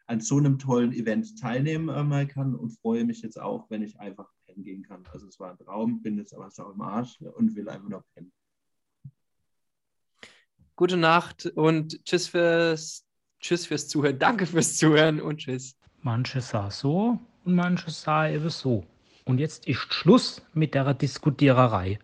an so einem tollen Event teilnehmen kann und freue mich jetzt auch, wenn ich einfach pennen gehen kann. Also es war ein Traum, bin jetzt aber sau im Arsch und will einfach noch pennen. Gute Nacht und tschüss fürs, tschüss fürs Zuhören. Danke fürs Zuhören und tschüss. Manche sah so und manche sah eben so. Und jetzt ist Schluss mit der Diskutiererei.